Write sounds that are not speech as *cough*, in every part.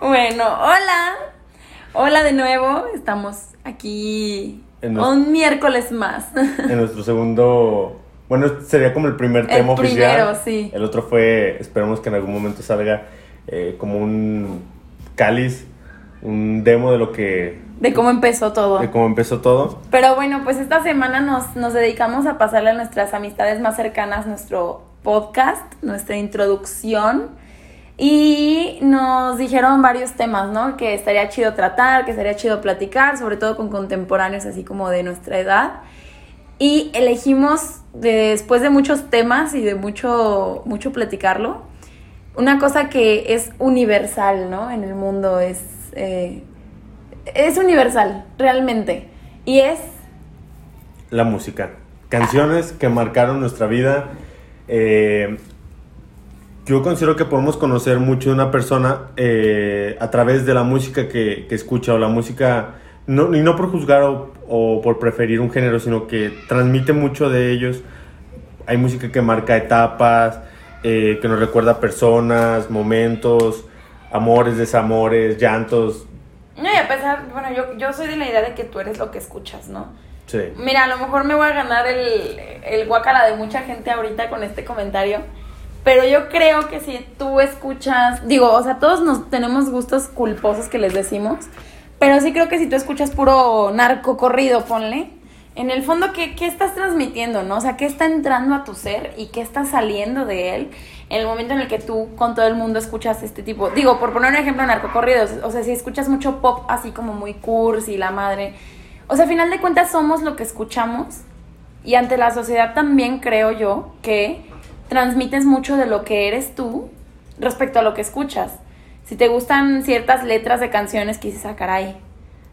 Bueno, hola. Hola de nuevo. Estamos aquí En un miércoles más. *laughs* En nuestro segundo. Bueno, este sería como el primer El tema oficial. primero, sí. El otro fue, esperemos que en algún momento salga eh, como un cáliz, un demo de lo que. De cómo empezó todo. de cómo empezó todo. Pero bueno, pues esta semana nos, nos dedicamos a pasarle a nuestras amistades más cercanas nuestro podcast, nuestra introducción. Y nos dijeron varios temas, ¿no? Que estaría chido tratar, que estaría chido platicar, sobre todo con contemporáneos así como de nuestra edad. Y elegimos, después de muchos temas y de mucho, mucho platicarlo, una cosa que es universal, ¿no? En el mundo es... eh, es universal, realmente. Y es La música. Canciones que marcaron nuestra vida. Eh, yo considero que podemos conocer mucho de una persona eh, a través de la música que, que escucha o la música, no, y no por juzgar o, o por preferir un género, sino que transmite mucho de ellos. Hay música que marca etapas, eh, que nos recuerda personas, momentos, amores, desamores, llantos. No, y a pesar, bueno, yo, yo soy de la idea de que tú eres lo que escuchas, ¿no? Sí. Mira, a lo mejor me voy a ganar el, el guacala de mucha gente ahorita con este comentario, pero yo creo que si tú escuchas, digo, o sea, todos nos tenemos gustos culposos que les decimos, pero sí creo que si tú escuchas puro narco corrido, ponle, en el fondo, ¿qué, ¿qué estás transmitiendo, no? O sea, ¿qué está entrando a tu ser y qué está saliendo de él en el momento en el que tú con todo el mundo escuchas este tipo? Digo, por poner un ejemplo, narcocorridos, o sea, si escuchas mucho pop así como muy cursi, la madre... O sea, a final de cuentas somos lo que escuchamos y ante la sociedad también creo yo que transmites mucho de lo que eres tú respecto a lo que escuchas. Si te gustan ciertas letras de canciones que dices, ah, caray,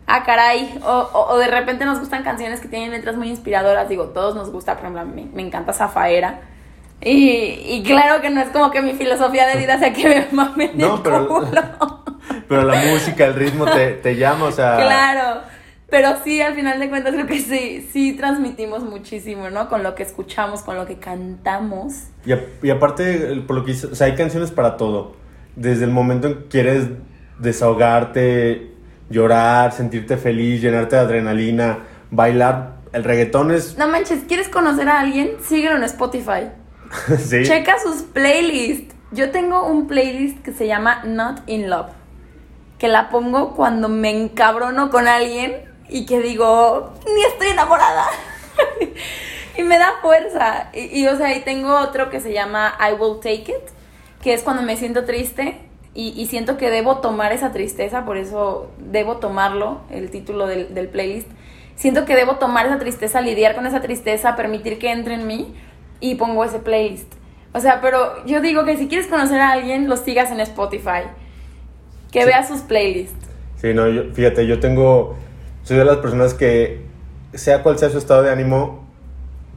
ah, caray, o, o- o de repente nos gustan canciones que tienen letras muy inspiradoras, digo, todos nos gusta, por ejemplo, me encanta Zafaera. Y, y claro que no es como que mi filosofía de vida sea que me mamen No, el pero- culo. *laughs* Pero la música, el ritmo te, te llama, o sea... Claro, pero sí, al final de cuentas creo que sí, sí transmitimos muchísimo, ¿no? Con lo que escuchamos, con lo que cantamos. Y, a- y aparte, por lo que o sea, hay canciones para todo. Desde el momento en que quieres desahogarte, llorar, sentirte feliz, llenarte de adrenalina, bailar. El reggaetón es... No manches, ¿quieres conocer a alguien? Síguelo en Spotify. *laughs* sí. Checa sus playlists. Yo tengo un playlist que se llama Not in Love, que la pongo cuando me encabrono con alguien y que digo, ni estoy enamorada. *laughs* y me da fuerza. Y, y, o sea, y tengo otro que se llama I Will Take It, que es cuando me siento triste y, y siento que debo tomar esa tristeza, por eso debo tomarlo, el título del, del playlist. Siento que debo tomar esa tristeza, lidiar con esa tristeza, permitir que entre en mí y pongo ese playlist. O sea, pero yo digo que si quieres conocer a alguien, lo sigas en Spotify. Que Sí. veas sus playlists. Sí, no, yo- fíjate, yo tengo... Soy de las personas que, sea cual sea su estado de ánimo,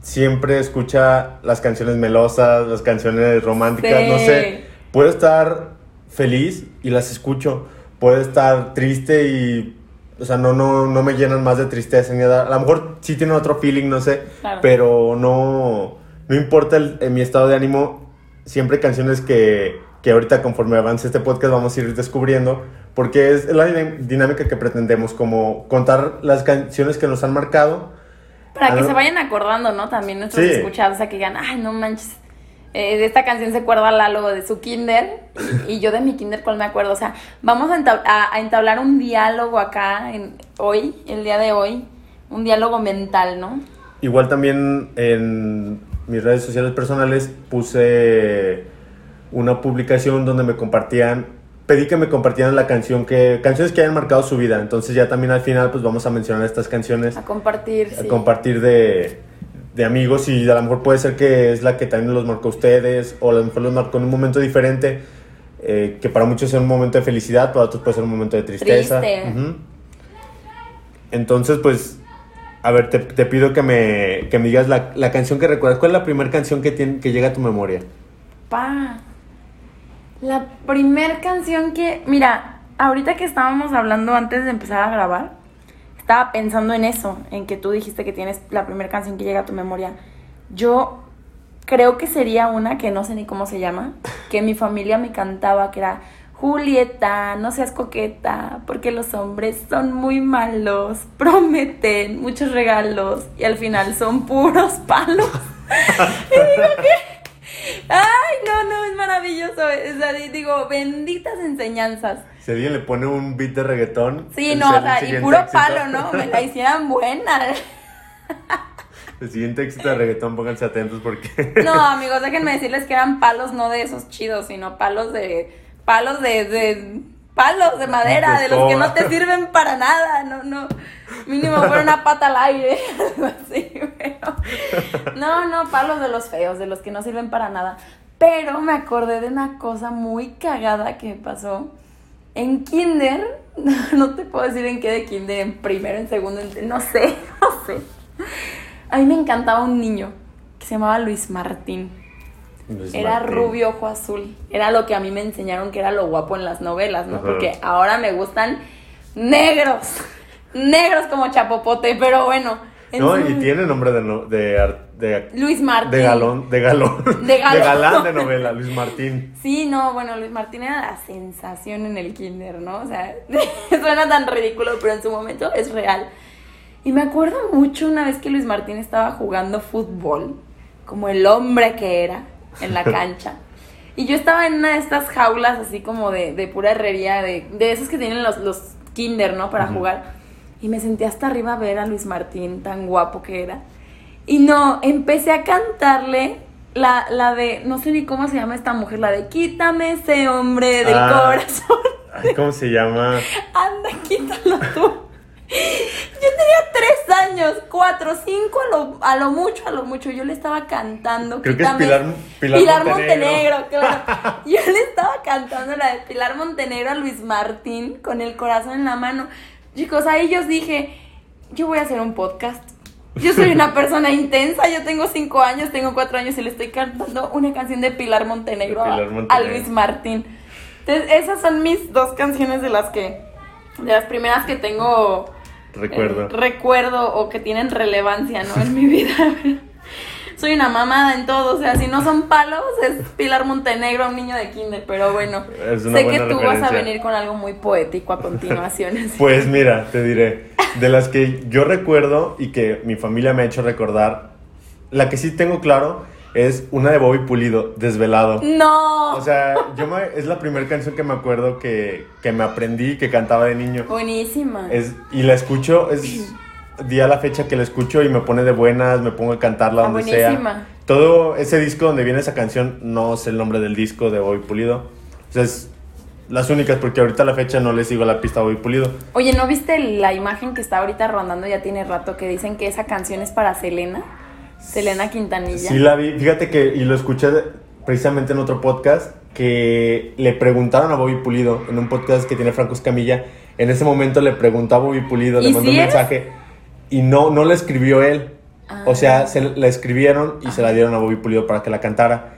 siempre escucha las canciones melosas, las canciones románticas, Sí. no sé. Puedo estar feliz y las escucho. Puedo estar triste y... O sea, no, no, no me llenan más de tristeza ni nada. A lo mejor sí tienen otro feeling, no sé. Claro. Pero no... No importa el- en mi estado de ánimo, siempre canciones que, que ahorita conforme avance este podcast vamos a ir descubriendo, porque es la dinámica que pretendemos, como contar las canciones que nos han marcado. Para que Ah, se vayan acordando, ¿no? También nuestros Sí. escuchados, o sea, que digan, ay, no manches. eh, de esta canción se acuerda Lalo de su kinder *laughs* y, yo de mi kinder, ¿cuál me acuerdo? O sea, vamos a, entab- a- a entablar un diálogo acá en, hoy, el día de hoy, un diálogo mental, ¿no? Igual también en mis redes sociales personales puse una publicación donde me compartían, pedí que me compartieran la canción que, canciones que hayan marcado su vida. Entonces ya también al final pues vamos a mencionar estas canciones. A compartir, a sí. compartir de, de amigos y a lo mejor puede ser que es la que también los marcó a ustedes o a lo mejor los marcó en un momento diferente eh, que para muchos es un momento de felicidad, para otros puede ser un momento de tristeza. Triste. Entonces, pues, a ver, te, te pido que me, que me digas la, la canción que recuerdas. ¿Cuál es la primera canción que, tiene, que llega a tu memoria? Pa. La primer canción que. Mira, ahorita que estábamos hablando antes de empezar a grabar, estaba pensando en eso, en que tú dijiste que tienes la primera canción que llega a tu memoria. Yo creo que sería una que no sé ni cómo se llama, que mi familia me cantaba, que era Julieta, no seas coqueta, porque los hombres son muy malos, prometen muchos regalos y al final son puros palos. *laughs* y digo que, ay, no, no, es maravilloso. O sea, digo, benditas enseñanzas. Si alguien le pone un beat de reggaetón. Sí, no, o sea, y puro éxito- palo, ¿no? Me la *laughs* hicieran buena. El siguiente éxito de reggaetón, pónganse atentos porque. No, *laughs* amigos, déjenme decirles que eran palos no de esos chidos, sino palos de. palos de. de palos de madera, De de los que no te *laughs* sirven para nada, no, no. Mínimo fuera una pata al aire, *laughs* algo así, pero. No, no, palos de los feos, de los que no sirven para nada. Pero me acordé de una cosa muy cagada que me pasó. En kinder, *laughs* no te puedo decir en qué de kinder, en primero, en segundo, en- no sé, no sé. A mí me encantaba un niño que se llamaba Luis Martín. Luis Era Martín. rubio, ojo azul. Era lo que a mí me enseñaron que era lo guapo en las novelas, ¿no? Ajá. Porque ahora me gustan negros. Negros como chapopote, pero bueno. en No, y tiene nombre de, no- de, de, Luis Martín. de galón, de galón. *laughs* De galón. galán de novela, Luis Martín. Sí, no, bueno, Luis Martín era la sensación en el kinder, ¿no? O sea, *laughs* suena tan ridículo, pero en su momento es real. Y me acuerdo mucho una vez que Luis Martín estaba jugando fútbol, como el hombre que era, en la cancha. Y yo estaba en una de estas jaulas así como de, de pura herrería, de, de esas que tienen los, los kinder, ¿no? Para jugar. Y me senté hasta arriba a ver a Luis Martín, tan guapo que era. Y no, empecé a cantarle la, la de, no sé ni cómo se llama esta mujer, la de quítame ese hombre del Ah. corazón. Ay, ¿Cómo se llama? *laughs* Anda, quítalo tú. Yo tenía tres años, cuatro, cinco a lo, a lo mucho, a lo mucho. Yo le estaba cantando. Creo que es quítame- Pilar- Pilar Montenegro. Montenegro, claro. *laughs* Yo le estaba cantando la de Pilar Montenegro a Luis Martín con el corazón en la mano. Chicos, ahí yo dije, yo voy a hacer un podcast. Yo soy una *laughs* persona intensa, yo tengo cinco años, tengo cuatro años y le estoy cantando una canción de Pilar Montenegro, De a- Pilar a. Luis Martín. Entonces, esas son mis dos canciones de las que, de las primeras que tengo Recuerdo. eh, recuerdo o que tienen relevancia, ¿no? En mi *laughs* vida. *laughs* Soy una mamada en todo, o sea, si no son palos, es Pilar Montenegro, un niño de kinder, pero bueno, sé que tú vas a venir con algo muy poético a continuación. *laughs* así. Pues mira, te diré. De las que yo recuerdo y que mi familia me ha hecho recordar, la que sí tengo claro es una de Bobby Pulido, Desvelado. no, O sea, yo me- es la primera canción que me acuerdo que, que me aprendí, que cantaba de niño. buenísima. Es, y la escucho, es *clears throat* día a la fecha que la escucho y me pone de buenas, me pongo a cantarla Ah, donde buenísima. sea. Todo ese disco donde viene esa canción, no sé el nombre del disco de Bobby Pulido. O sea, es las únicas porque ahorita a la fecha no le sigo la pista Bobby Pulido. Oye, ¿no viste la imagen que está ahorita rondando ya tiene rato que dicen que esa canción es para Selena? Selena Quintanilla. Sí la vi, fíjate que, y lo escuché precisamente en otro podcast, que le preguntaron a Bobby Pulido, en un podcast que tiene Franco Escamilla, en ese momento le preguntó a Bobby Pulido, le ¿Y mandó si un es? mensaje, y no, no la escribió él. O Ah. sea, se la escribieron y se la dieron a Bobby Pulido para que la cantara.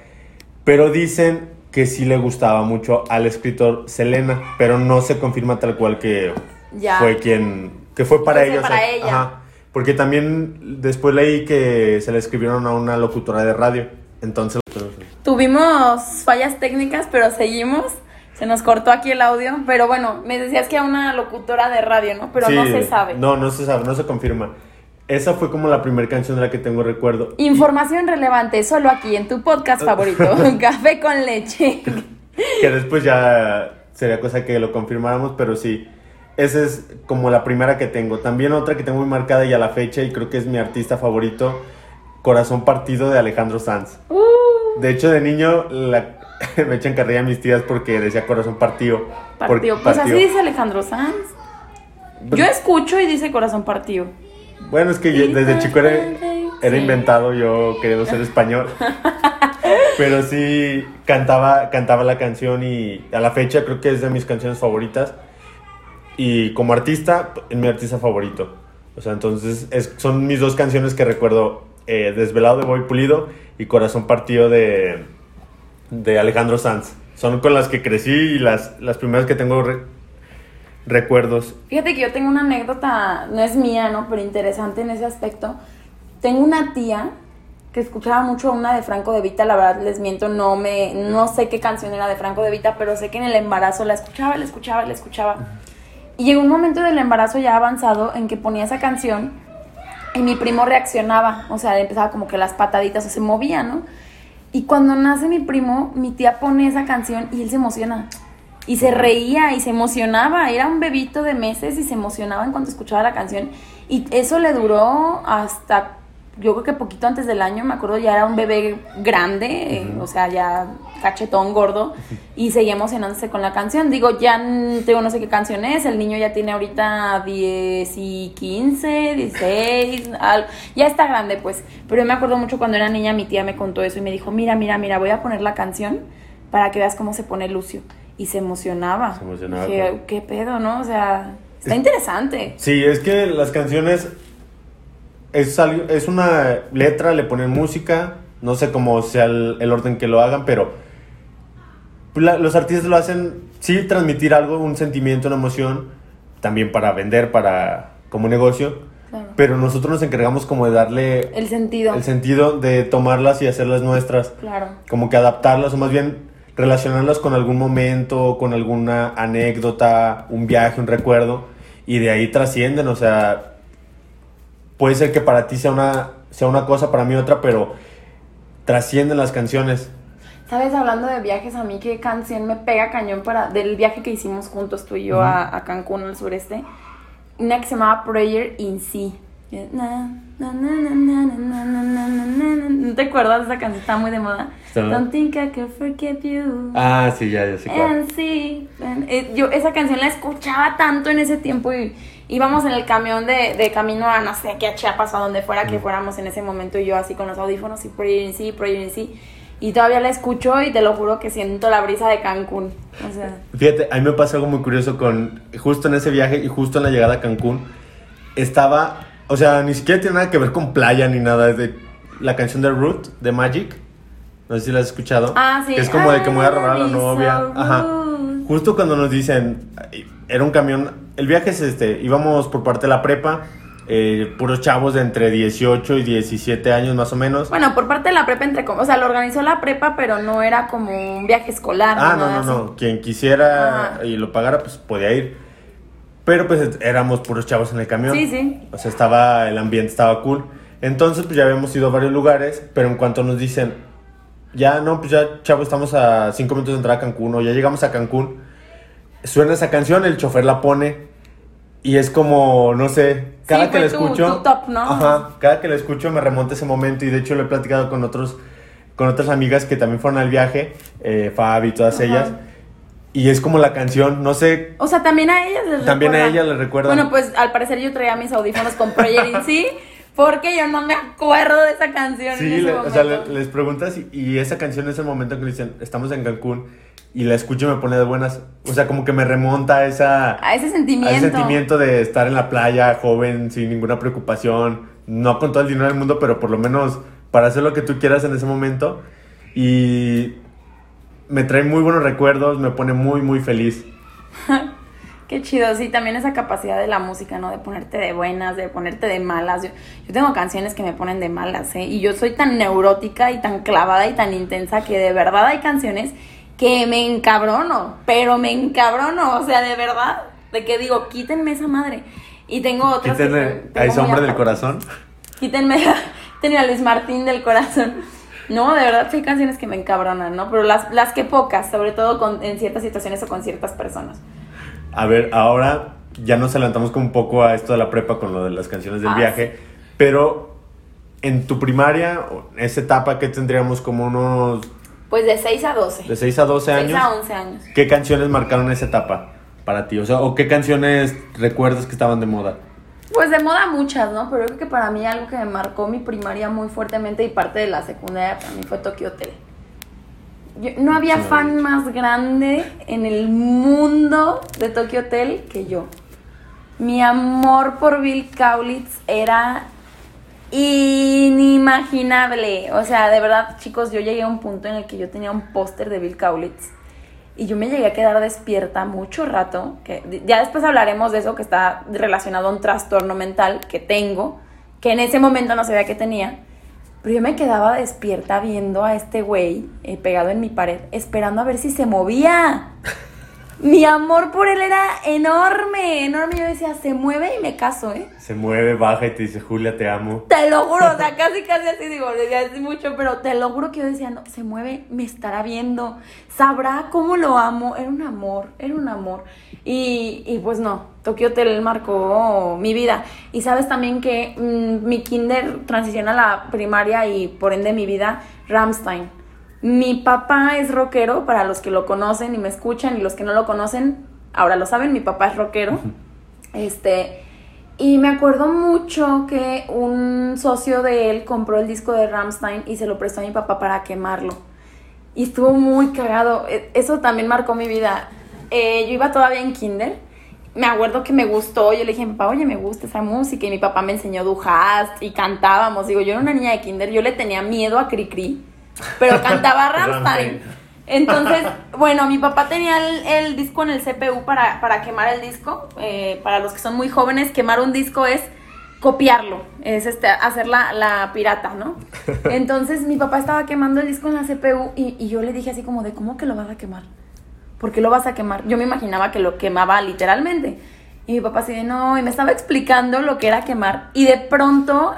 Pero dicen que sí le gustaba mucho al escritor Selena, pero no se confirma tal cual que Ya. fue quien, que fue para ellos. para ella. Ajá. Porque también después leí que se le escribieron a una locutora de radio. Entonces, Tuvimos fallas técnicas, pero seguimos. Se nos cortó aquí el audio, pero bueno, me decías que a una locutora de radio, ¿no? Pero no se sabe. No, no se sabe, no se confirma. Esa fue como la primera canción de la que tengo recuerdo. Información relevante solo aquí en tu podcast favorito, *laughs* *laughs* Café con leche. Que después ya sería cosa que lo confirmáramos, pero sí. Esa es como la primera que tengo. También otra que tengo muy marcada y a la fecha, y creo que es mi artista favorito, Corazón Partido de Alejandro Sanz. Uh, De hecho, de niño la- *laughs* me echan carrilla a mis tías porque decía Corazón Partido. partido. Pues así partido. dice Alejandro Sanz. Yo escucho y dice corazón partido. Bueno, es que yo desde chico era, era inventado yo queriendo ser español. *laughs* Pero sí cantaba, cantaba la canción y a la fecha creo que es de mis canciones favoritas. Y como artista, es mi artista favorito. O sea, entonces es- son mis dos canciones que recuerdo. eh, Desvelado de Boy Pulido y Corazón Partido de, de Alejandro Sanz. Son con las que crecí y las, las primeras que tengo re- recuerdos. Fíjate que yo tengo una anécdota, no es mía, ¿no? Pero interesante en ese aspecto. Tengo una tía que escuchaba mucho una de Franco de Vita, la verdad les miento, no me no sé qué canción era de Franco de Vita, pero sé que en el embarazo la escuchaba, la escuchaba, la escuchaba. Y llegó un momento del embarazo ya avanzado en que ponía esa canción y mi primo reaccionaba, o sea, empezaba como que las pataditas o se movía, ¿no? Y cuando nace mi primo, mi tía pone esa canción y él se emociona. Y se reía y se emocionaba. Era un bebito de meses y se emocionaba en cuanto escuchaba la canción. Y eso le duró hasta yo creo que poquito antes del año, me acuerdo, ya era un bebé grande, o sea, ya cachetón, gordo, y seguía emocionándose con la canción. Digo, ya tengo no sé qué canción es, el niño ya tiene ahorita 10 y 15, 16, ya está grande, pues. Pero yo me acuerdo mucho cuando era niña, mi tía me contó eso y me dijo, mira, mira, mira, voy a poner la canción para que veas cómo se pone Lucio. Y se emocionaba. Se emocionaba. Dije, ¿qué pedo, no? O sea, está interesante. Sí, es que las canciones es, es una letra, le ponen música, no sé cómo sea el, orden que lo hagan, pero los artistas lo hacen, sí, transmitir algo, un sentimiento, una emoción, también para vender, para como negocio, pero nosotros nos encargamos como de darle el sentido. El sentido de tomarlas y hacerlas nuestras. Claro. Como que adaptarlas o más bien relacionarlas con algún momento, con alguna anécdota, un viaje, un recuerdo, y de ahí trascienden, o sea, puede ser que para ti sea una, sea una cosa, para mí otra, pero trascienden las canciones. ¿Sabes? Hablando de viajes, a mí qué canción me pega cañón para del viaje que hicimos juntos tú y yo a, a, Cancún, al sureste. Una que se llamaba Prayer in Sea. ¿No te acuerdas de esa canción? Está muy de moda. Don't think I can forget you. Ah, sí, ya, ya sé cuál. And yo esa canción la escuchaba tanto en ese tiempo y íbamos en el camión de, de camino a, no sé, qué a Chiapas o a donde fuera que fuéramos en ese momento y yo así con los audífonos y in Sea. Y todavía la escucho y te lo juro que siento la brisa de Cancún. O sea. Fíjate, a mí me pasó algo muy curioso con, justo en ese viaje y justo en la llegada a Cancún, estaba o sea, ni siquiera tiene nada que ver con playa ni nada. Es de la canción de Root, de Magic. No sé si la has escuchado. Ah, sí. Que es como de que me voy a robar a la novia. Ajá. Justo cuando nos dicen, era un camión. El viaje es este, íbamos por parte de la prepa. Eh, puros chavos de entre 18 y 17 años más o menos. Bueno, por parte de la prepa, entre o sea, lo organizó la prepa, pero no era como un viaje escolar. Ah, no, no, no. Quien quisiera y lo pagara, pues podía ir. Pero pues éramos puros chavos en el camión. Sí, sí. O sea, estaba, el ambiente estaba cool. Entonces, pues ya habíamos ido a varios lugares, pero en cuanto nos dicen, ya no, pues ya, chavos, estamos a cinco minutos de entrar a Cancún, o ya llegamos a Cancún, suena esa canción, el chofer la pone, y es como, no sé, cada que la escucho. top, ¿no? Ajá, cada que la escucho me remonta ese momento, y de hecho lo he platicado con otros, con otras amigas que también fueron al viaje, eh, Fabi y todas ellas y es como la canción, no sé. O sea, también a ellas les También a ellas les recuerda. Bueno, pues al parecer yo traía mis audífonos con Prayer *laughs* in sí, porque yo no me acuerdo de esa canción. Sí, o sea, les preguntas y, esa canción es el momento en que dicen, estamos en Cancún y la escucho y me pone de buenas. O sea, como que me remonta a esa. A ese sentimiento. A ese sentimiento de estar en la playa, joven, sin ninguna preocupación. No con todo el dinero del mundo, pero por lo menos para hacer lo que tú quieras en ese momento. Y me trae muy buenos recuerdos, me pone muy, muy feliz. *laughs* Qué chido, sí, también esa capacidad de la música, ¿no? De ponerte de buenas, de ponerte de malas. Yo, tengo canciones que me ponen de malas, ¿eh? Y yo soy tan neurótica y tan clavada y tan intensa que de verdad hay canciones que me encabrono, pero me encabrono, o sea, de verdad, de que digo, quítenme esa madre. Y tengo otras... A ese hombre del corazón. Quítenme, *laughs* quítenme a Luis Martín del corazón. No, de verdad sí hay canciones que me encabronan, ¿no? Pero las, las que pocas, sobre todo con, en ciertas situaciones o con ciertas personas. A ver, ahora ya nos adelantamos como un poco a esto de la prepa con lo de las canciones del ah, viaje, pero en tu primaria, esa etapa que tendríamos como unos... Pues de 6 a 12. De 6 a 12 años. 6 a 11 años. ¿Qué canciones marcaron esa etapa para ti? O sea, ¿o qué canciones recuerdas que estaban de moda? Pues de moda muchas, ¿no? Pero yo creo que para mí algo que me marcó mi primaria muy fuertemente y parte de la secundaria para mí fue Tokyo Hotel. No había fan más grande en el mundo de Tokyo Hotel que yo. Mi amor por Bill Kaulitz era inimaginable. O sea, de verdad, chicos, yo llegué a un punto en el que yo tenía un póster de Bill Kaulitz y yo me llegué a quedar despierta mucho rato, que ya después hablaremos de eso que está relacionado a un trastorno mental que tengo, que en ese momento no sabía que tenía, Pero yo me quedaba despierta viendo a este güey eh, pegado en mi pared, esperando a ver si se movía. *laughs* Mi amor por él era enorme, enorme. Yo decía, se mueve y me caso, ¿eh? Se mueve, baja y te dice, Julia, te amo. Te lo juro, o sea, *laughs* casi, casi así digo, decía así mucho, pero te lo juro que yo decía, no, se mueve, me estará viendo, sabrá cómo lo amo. Era un amor, era un amor. Y, y pues no, Tokyo Hotel marcó mi vida. Y sabes también que mm, mi kinder transiciona a la primaria y por ende mi vida, Ramstein. Mi papá es rockero, para los que lo conocen y me escuchan, y los que no lo conocen, ahora lo saben, mi papá es rockero. Este, y me acuerdo mucho que un socio de él compró el disco de Ramstein y se lo prestó a mi papá para quemarlo. Y estuvo muy cagado. E- Eso también marcó mi vida. Eh, yo iba todavía en kinder. Me acuerdo que me gustó. Yo le dije a mi papá, oye, me gusta esa música. Y mi papá me enseñó Du hast y cantábamos. Digo, yo era una niña de kinder. Yo le tenía miedo a Cricri, pero *laughs* cantaba Ramstein. Rammstein. Entonces, bueno, mi papá tenía el, el disco en el CPU para, para quemar el disco. Eh, para los que son muy jóvenes, quemar un disco es copiarlo, es este, hacer la, la pirata, ¿no? *laughs* Entonces mi papá estaba quemando el disco en la CPU y, y yo le dije así como de, ¿cómo que lo vas a quemar? ¿Por qué lo vas a quemar? Yo me imaginaba que lo quemaba literalmente. Y mi papá así de, no, y me estaba explicando lo que era quemar. Y de pronto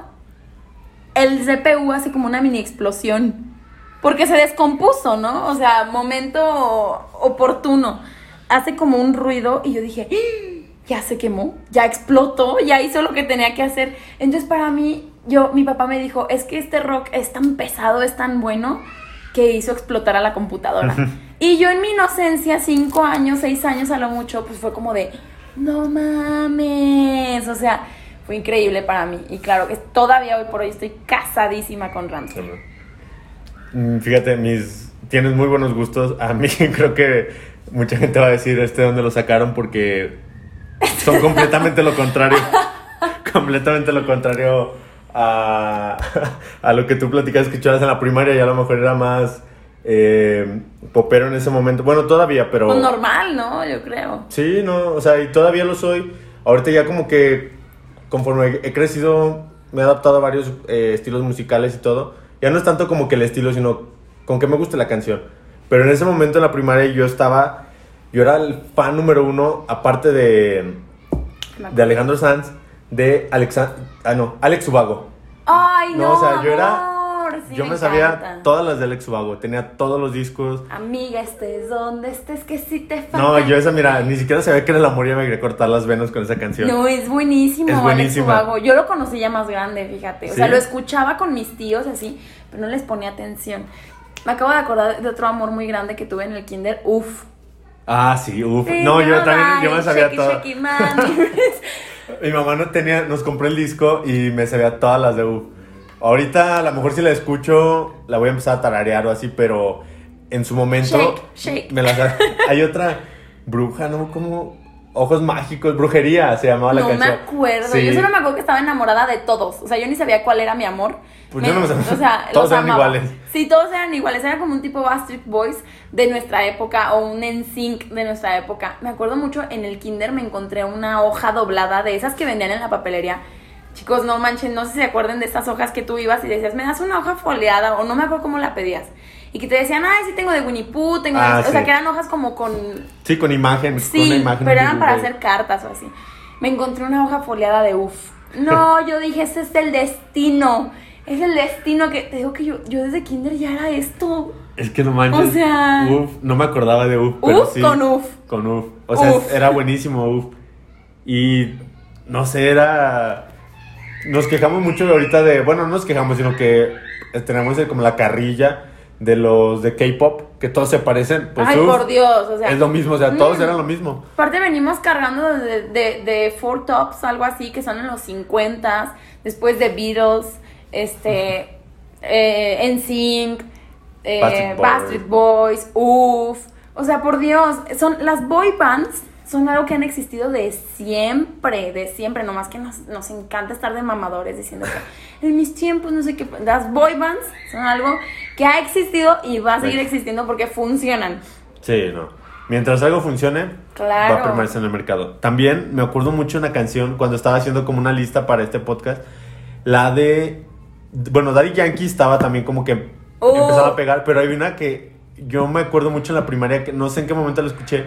el CPU hace como una mini explosión. Porque se descompuso, ¿no? O sea, momento oportuno. Hace como un ruido y yo dije, "¡Ah! ya se quemó, ya explotó, ya hizo lo que tenía que hacer. Entonces para mí, yo, mi papá me dijo, es que este rock es tan pesado, es tan bueno, que hizo explotar a la computadora. *laughs* y yo en mi inocencia, cinco años, seis años a lo mucho, pues fue como de, no mames. O sea, fue increíble para mí. Y claro, que todavía hoy por hoy estoy casadísima con Ramsey. Mm, Fíjate, mis tienes muy buenos gustos. A mí *laughs* creo que mucha gente va a decir este dónde lo sacaron porque son *laughs* completamente lo contrario. completamente lo contrario a, *laughs* a lo que tú platicas que escuchabas en la primaria y a lo mejor era más eh, popero en ese momento. Bueno, todavía, pero... Pues normal, ¿no? Yo creo. Sí, no, o sea, y todavía lo soy. Ahorita ya como que conforme he crecido, me he adaptado a varios eh, estilos musicales y todo. Ya no es tanto como que el estilo, sino con que me guste la canción. Pero en ese momento en la primaria yo estaba, yo era el fan número uno, aparte de, de Alejandro Sanz, de Alexa, ah, no, Alex Ubago. Ay, no, No, o sea, yo era- sí yo me, me sabía todas las de Alex Ubago, tenía todos los discos. Amiga, estés donde estés, que sí te falta. No, yo esa, mira, ni siquiera sabía que era el amor y me quería cortar las venas con esa canción. No, es buenísimo, Es. Ubago. Yo lo conocí ya más grande, fíjate. O ¿Sí? sea, lo escuchaba con mis tíos así, pero no les ponía atención. Me acabo de acordar de otro amor muy grande que tuve en el kinder. Uf. Ah, sí, uff. No, yo también, yo me sabía todo. *laughs* Mi mamá no tenía, nos compró el disco y me sabía todas las de UF. Ahorita a lo mejor si la escucho la voy a empezar a tararear o así, pero en su momento Shake, shake. me la sab- *laughs* Hay otra bruja, ¿no? Como ojos mágicos, brujería se llamaba la no me canción. acuerdo. Sí. Yo solo me acuerdo que estaba enamorada de todos. O sea, yo ni sabía cuál era mi amor. Pues yo no me sabía. O sea, *laughs* Todos eran amaba. iguales. Sí, todos eran iguales. Era como un tipo Backstreet Boys de nuestra época o un NSYNC de nuestra época. Me acuerdo mucho en el kinder me encontré una hoja doblada de esas que vendían en la papelería. Chicos, no manchen, no sé si se acuerdan de estas hojas que tú ibas y decías, me das una hoja foliada o no me acuerdo cómo la pedías. Y que te decían, ay, sí tengo de Winnie Pooh, tengo de... Ah, O sea, sí. que eran hojas como con Sí, con imagen, con una Sí, imagen. pero eran para hacer cartas o así. Me encontré una hoja foliada de UF. *laughs* No, yo dije, ese es el destino. Es el destino que te digo que yo, yo desde kinder ya era esto. Es que no manches. O sea- Uf, no me acordaba de UF, pero Uf sí. con UF. Con UF. O sea, Uf. era buenísimo UF. Y no sé, era. Nos quejamos mucho ahorita de. Bueno, no nos quejamos, sino que tenemos el- como la carrilla de los de K-pop, que todos se parecen. Pues Ay, UF por Dios, o sea. es lo mismo, o sea, todos mm. eran lo mismo. Aparte venimos cargando de, de, de Four Tops, algo así, que son en los 50 después de Beatles, este, *laughs* eh, NSYNC, eh, Backstreet Boys. Boys, UF. O sea, por Dios, son las boy bands son algo que han existido de siempre, de siempre, nomás que nos, nos encanta estar de mamadores diciendo que *laughs* en mis tiempos no sé qué, las boy bands son algo que ha existido y va a seguir existiendo porque funcionan. Sí, no. Mientras algo funcione, Claro. va a permanecer en el mercado. También me acuerdo mucho una canción cuando estaba haciendo como una lista para este podcast, la de Bueno, Daddy Yankee estaba también como que Uh. empezaba a pegar, pero hay una que yo me acuerdo mucho en la primaria, que no sé en qué momento la escuché,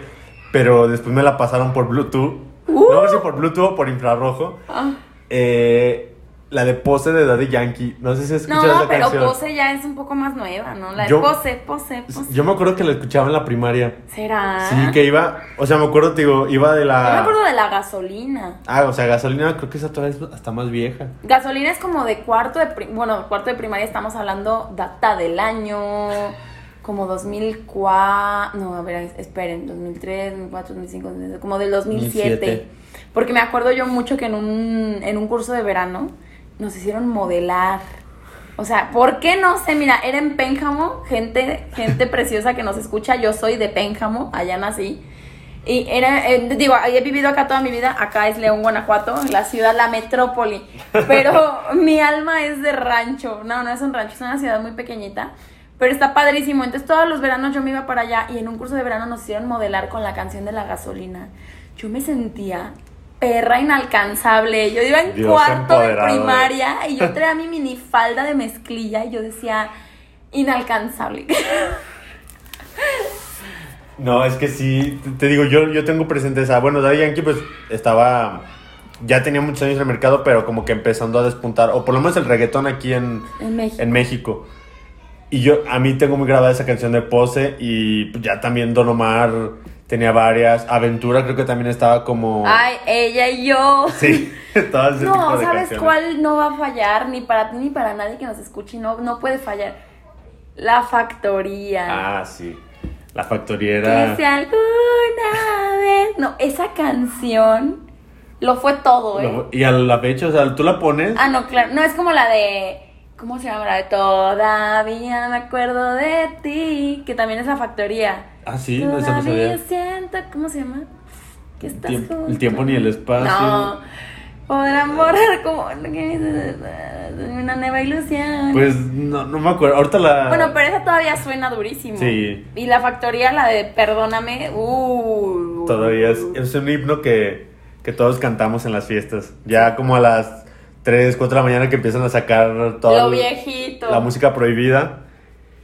pero después me la pasaron por Bluetooth. No sé si por Bluetooth o por infrarrojo. Ah. Eh, la de Pose de Daddy Yankee. No sé si has escuchado No, esa pero canción. Pose ya es un poco más nueva, ¿no? La de Yo- Pose, Pose, Pose. Yo me acuerdo que la escuchaba en la primaria. ¿Será? Sí, que iba, o sea, me acuerdo, te digo, iba de la... Yo me acuerdo de la gasolina. Ah, o sea, gasolina creo que esa todavía es hasta más vieja. Gasolina es como de cuarto de... Bueno, cuarto de primaria estamos hablando data del año... Como 2004... No, a ver, esperen. 2003, 2004, 2005, 2006, como del 2007. 2007. Porque me acuerdo yo mucho que en un, en un curso de verano nos hicieron modelar. O sea, ¿por qué no sé? Mira, era en Pénjamo, gente, gente *laughs* preciosa que nos escucha. Yo soy de Pénjamo, allá nací. Y era, eh, digo, he vivido acá toda mi vida. Acá es León, Guanajuato, la ciudad, la metrópoli. Pero *laughs* mi alma es de rancho. No, no es un rancho, es una ciudad muy pequeñita. Pero está padrísimo. Entonces, todos los veranos yo me iba para allá y en un curso de verano nos hicieron modelar con la canción de la gasolina. Yo me sentía perra inalcanzable. Yo iba en Dios cuarto de primaria y yo *laughs* traía mi minifalda de mezclilla y yo decía, inalcanzable. *laughs* No, es que sí, te- te digo, yo, yo tengo presente esa. Bueno, Daddy Yankee pues estaba, ya tenía muchos años en el mercado, pero como que empezando a despuntar, o por lo menos el reggaetón aquí en, En México. en México. Y yo, a mí tengo muy grabada esa canción de Pose y ya también Don Omar tenía varias. Aventura creo que también estaba como... Ay, ella y yo. Sí, *laughs* todas tipo No, de ¿sabes canciones. cuál no va a fallar? Ni para ti ni para nadie que nos escuche. No, no puede fallar. La factoría. Ah, sí. La factoría era... Que si alguna vez. No, esa canción lo fue todo, ¿eh? Lo- Y a la fecha, o sea, tú la pones... Ah, no, claro. No es como la de. ¿Cómo se llama? La de Todavía me acuerdo de ti. Que también es la factoría. Ah, sí, no, esa no Todavía sabía. siento. ¿Cómo se llama? Que estás Tiemp- junto. el tiempo ni el espacio. No. Podrán borrar como. Una nueva ilusión. Pues no, no me acuerdo. Ahorita la. Bueno, pero esa todavía suena durísimo. Sí. Y la factoría, la de Perdóname. Uh. Todavía es, es un himno que, que todos cantamos en las fiestas. Ya como a las 3, 4 de la mañana que empiezan a sacar toda Lo la- viejito. la música prohibida.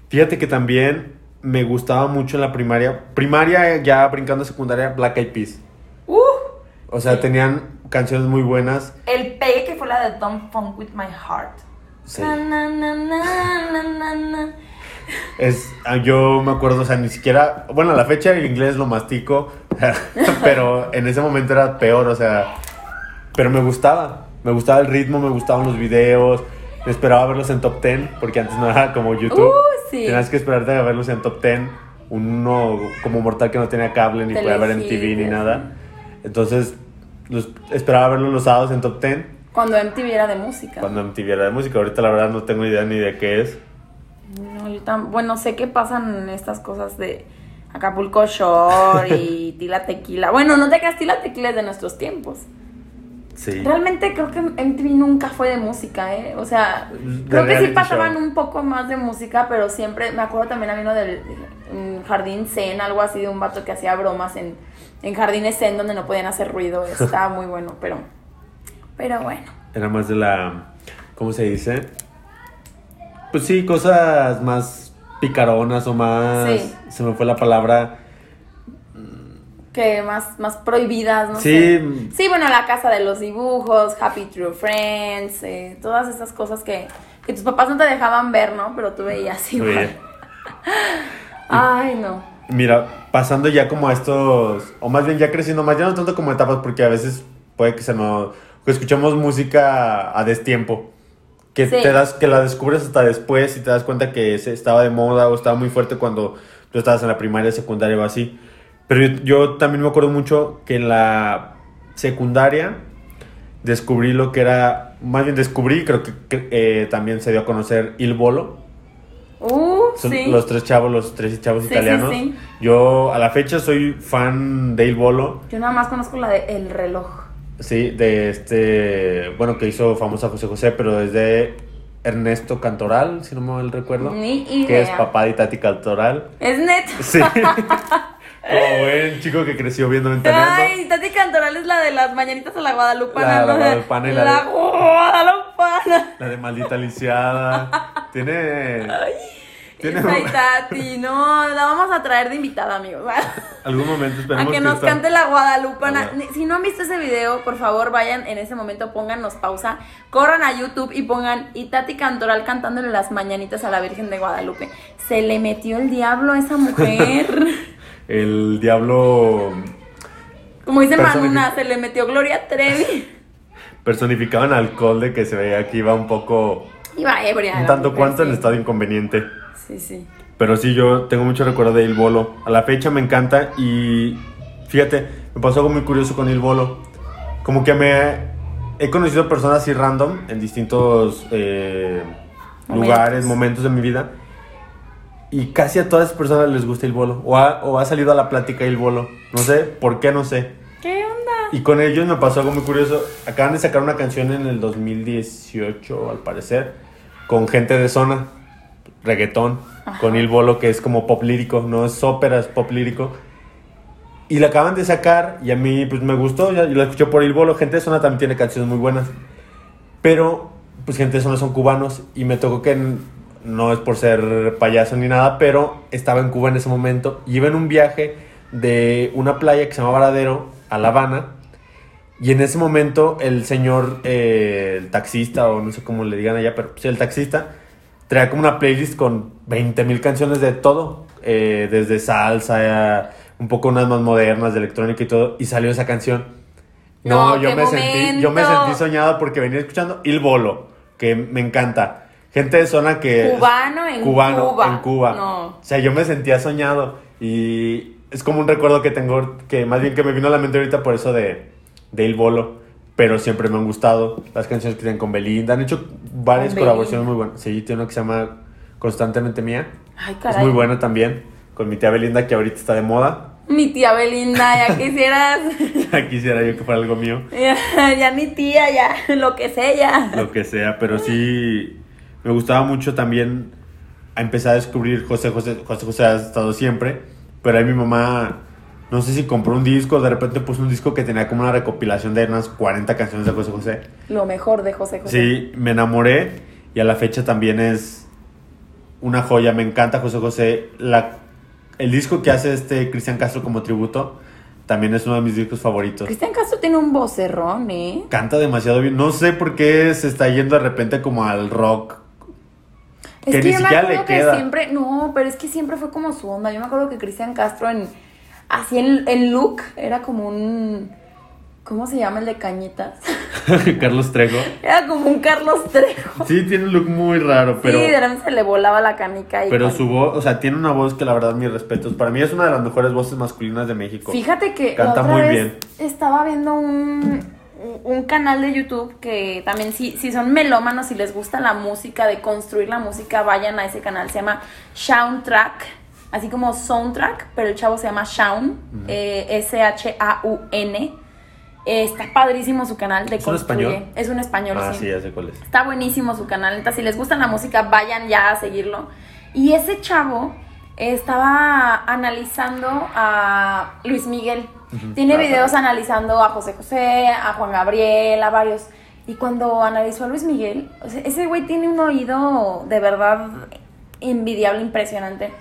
Fíjate que también me gustaba mucho en la primaria. Primaria, ya brincando a secundaria, Black Eyed Peas. Uh. O sea, tenían canciones muy buenas. El pegue que fue la de Don't Funk With My Heart. Sí. Na, na, na, na, na, na, na. Es, ah, yo me acuerdo, o sea, ni siquiera, bueno, a la fecha el inglés lo mastico, *laughs* pero en ese momento era peor, o sea, pero me gustaba, me gustaba el ritmo, me gustaban los videos, esperaba verlos en top 10, porque antes no era como YouTube, Uh, sí. tenías que esperarte a verlos en top 10, uno como mortal que no tenía cable ni podía ver en TV ni nada, entonces los, esperaba verlos los sábados en top 10, Cuando MTV era de música. cuando MTV era de música, ahorita la verdad no tengo idea ni de qué es. No, yo bueno, sé que pasan estas cosas de Acapulco Shore y *laughs* Tila Tequila. Bueno, no te creas, Tila Tequila es de nuestros tiempos. Sí. Realmente creo que MTV nunca fue de música, ¿eh? O sea, De creo que sí pasaban show. un poco más de música, pero siempre, me acuerdo también a mí uno del mm, Jardín Zen, algo así de un vato que hacía bromas en, en Jardines Zen donde no podían hacer ruido. *laughs* Estaba muy bueno, pero, pero bueno. Era más de la. ¿Cómo se dice? Pues sí, cosas más picaronas o más. Sí. Se me fue la palabra. Que más, más prohibidas, no Sí. sé. Sí, bueno, la casa de los dibujos, Happy True Friends, eh, todas esas cosas que, que tus papás no te dejaban ver, ¿no? Pero tú veías igual. *laughs* Oye, Ay, no. Mira, pasando ya como a estos. O más bien ya creciendo más, ya no tanto como etapas, porque a veces puede que se nos. Que escuchamos música a destiempo. Que Sí. te das, que la descubres hasta después y te das cuenta que estaba de moda o estaba muy fuerte cuando tú estabas en la primaria, secundaria o así. Pero yo, yo también me acuerdo mucho que en la secundaria descubrí lo que era, más bien descubrí, creo que, que, eh, también se dio a conocer Il Bolo. Uh, Son sí. los tres chavos, los tres chavos Sí, italianos. sí. Yo a la fecha soy fan de Il Bolo, Yo nada más conozco la de El reloj. sí, de este, bueno, que hizo famosa José José, pero desde Ernesto Cantoral, si no me mal recuerdo. Ni idea. Que es papá de Tati Cantoral. Es net. Sí. *laughs* Como buen chico que creció viendo ventaneando. Ay, Tati Cantoral es la de las mañanitas a la Guadalupana. La- la. Guadalupana y la La de- Guadalupana. La de maldita lisiada. Tiene. Tiene Esa y Tati, no, la vamos a traer de invitada, amigos. algún momento A esperemos que nos cante la Guadalupana. Si no han visto ese video, por favor, vayan en ese momento, pónganos pausa, corran a YouTube y pongan y Tati Cantoral cantándole las mañanitas a la Virgen de Guadalupe. Se le metió el diablo a esa mujer. *laughs* El diablo Como dice Manuna, se le metió Gloria Trevi. *laughs* personificaba en alcohol de que se veía que iba un poco. Iba ebria. Un tanto cuanto en estado inconveniente. Sí, sí. Pero sí, yo tengo mucho recuerdo de Il Bolo. A la fecha me encanta y fíjate, me pasó algo muy curioso con Il Bolo. Como que me he conocido personas así random en distintos eh, Momentos. lugares, momentos de mi vida. Y casi a todas esas personas les gusta Il Bolo. O ha, o ha salido a la plática Il Bolo. No sé, ¿por qué? No sé. ¿Qué onda? Y con ellos me pasó algo muy curioso. Acaban de sacar una canción en el 2018, al parecer, con gente de zona, reggaetón, Ajá. con Il Bolo, que es como pop lírico, no es ópera, es pop lírico. Y la acaban de sacar y a mí pues me gustó, yo la escuché por Il Bolo. Gente de zona también tiene canciones muy buenas. Pero pues gente de zona son cubanos y me tocó que n- no es por ser payaso ni nada, pero estaba en Cuba en ese momento. Y iba en un viaje de una playa que se llama Varadero a La Habana. Y en ese momento el señor, eh, el taxista o no sé cómo le digan allá, pero sí, el taxista traía como una playlist con 20 mil canciones de todo, eh, desde salsa, un poco unas más modernas de electrónica y todo, y salió esa canción. No, No, yo me sentí, yo me sentí soñado porque venía escuchando Il Bolo, que me encanta. Gente de zona que Cubano en cubano Cuba. en Cuba. No. O sea, yo me sentía soñado y es como un recuerdo que tengo que más bien que me vino a la mente ahorita por eso de de Il Bolo, pero siempre me han gustado las canciones que tienen con Belinda, han hecho varias Con colaboraciones Belinda. muy buenas. Sí, tiene una que se llama Constantemente Mía. Ay, Es caray. muy buena también con mi tía Belinda que ahorita está de moda. Mi tía Belinda, ya *laughs* quisieras. *laughs* Quisiera yo que fuera algo mío. ya, *laughs* ya mi tía, ya, lo que sé ya. lo que sea, pero sí me gustaba mucho también a empezar a descubrir José José, José José ha estado siempre, pero ahí mi mamá no sé si compró un disco, de repente puso un disco que tenía como una recopilación de unas 40 canciones de José José. Lo mejor de José José. Sí, me enamoré y a la fecha también es una joya, me encanta José José. La, el disco que hace este Cristian Castro como tributo también es uno de mis discos favoritos. Cristian Castro tiene un vocerrón, ¿eh? Canta demasiado bien. No sé por qué se está yendo de repente como al rock. Es Que que, ni yo me acuerdo que queda. siempre, no, pero es que siempre fue como su onda. Yo me acuerdo que Cristian Castro en, así en, en look, era como un, ¿cómo se llama el de cañitas? *laughs* Carlos Trejo. Era como un Carlos Trejo. Sí, tiene un look muy raro, pero, sí, de repente se le volaba la canica. Y pero su voz, o sea, tiene una voz que la verdad mis respetos. Para mí es una de las mejores voces masculinas de México. Fíjate que Canta la otra muy vez bien. estaba viendo un, un canal de YouTube que también si, si son melómanos, si les gusta la música, de construir la música, vayan a ese canal. Se llama Soundtrack, así como Soundtrack, pero el chavo se llama Shaun, eh, S-H-A-U-N. Eh, está padrísimo su canal de ¿Es un español? Es un español, Ah, sí. sí, ya sé cuál es. Está buenísimo su canal. Neta, si les gusta la música, vayan ya a seguirlo. Y ese chavo estaba analizando a Luis Miguel. Tiene videos analizando a José José, a Juan Gabriel, a varios. Y cuando analizó a Luis Miguel, o sea, ese güey tiene un oído de verdad envidiable, impresionante.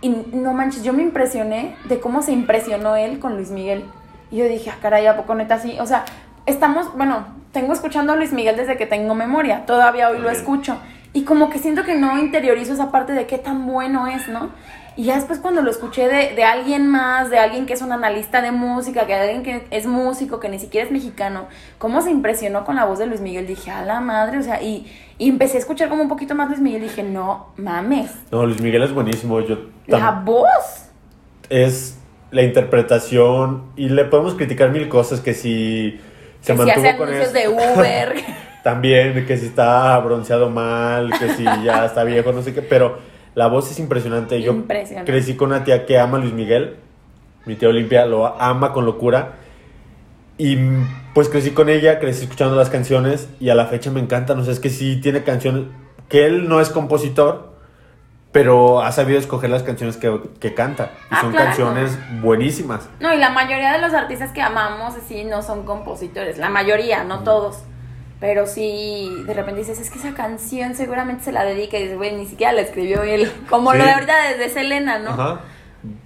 Y no manches, yo me impresioné de cómo se impresionó él con Luis Miguel. Y yo dije, ah, caray, ¿a poco neta así? O sea, estamos, bueno, tengo escuchando a Luis Miguel desde que tengo memoria. Todavía hoy lo escucho. Y como que siento que no interiorizo esa parte de qué tan bueno es, ¿no? Y ya después cuando lo escuché de, de alguien más, de alguien que es un analista de música, que alguien que es músico, que ni siquiera es mexicano, cómo se impresionó con la voz de Luis Miguel, dije, a la madre, o sea, y, y empecé a escuchar como un poquito más Luis Miguel, dije, no mames, No, Luis Miguel es buenísimo. Yo la voz. es la interpretación y le podemos criticar mil cosas que si se que si mantuvo hace con anuncios eso. de Uber. *laughs* También, que si está bronceado mal, que si ya *laughs* está viejo, no sé qué, pero la voz es impresionante. Yo Impresionante. crecí con una tía que ama a Luis Miguel, mi tía Olimpia lo ama con locura, y pues crecí con ella, crecí escuchando las canciones, y a la fecha me encantan, o sea, es que sí tiene canciones, que él no es compositor, pero ha sabido escoger las canciones que, que canta, y Ah, son claro. canciones buenísimas. No, y la mayoría de los artistas que amamos así no son compositores, la mayoría, no todos. Pero sí, de repente dices, es que esa canción seguramente se la dedica y dices, güey, ni siquiera la escribió él. Como Sí. lo de ahorita de, de Selena, ¿no? Ajá.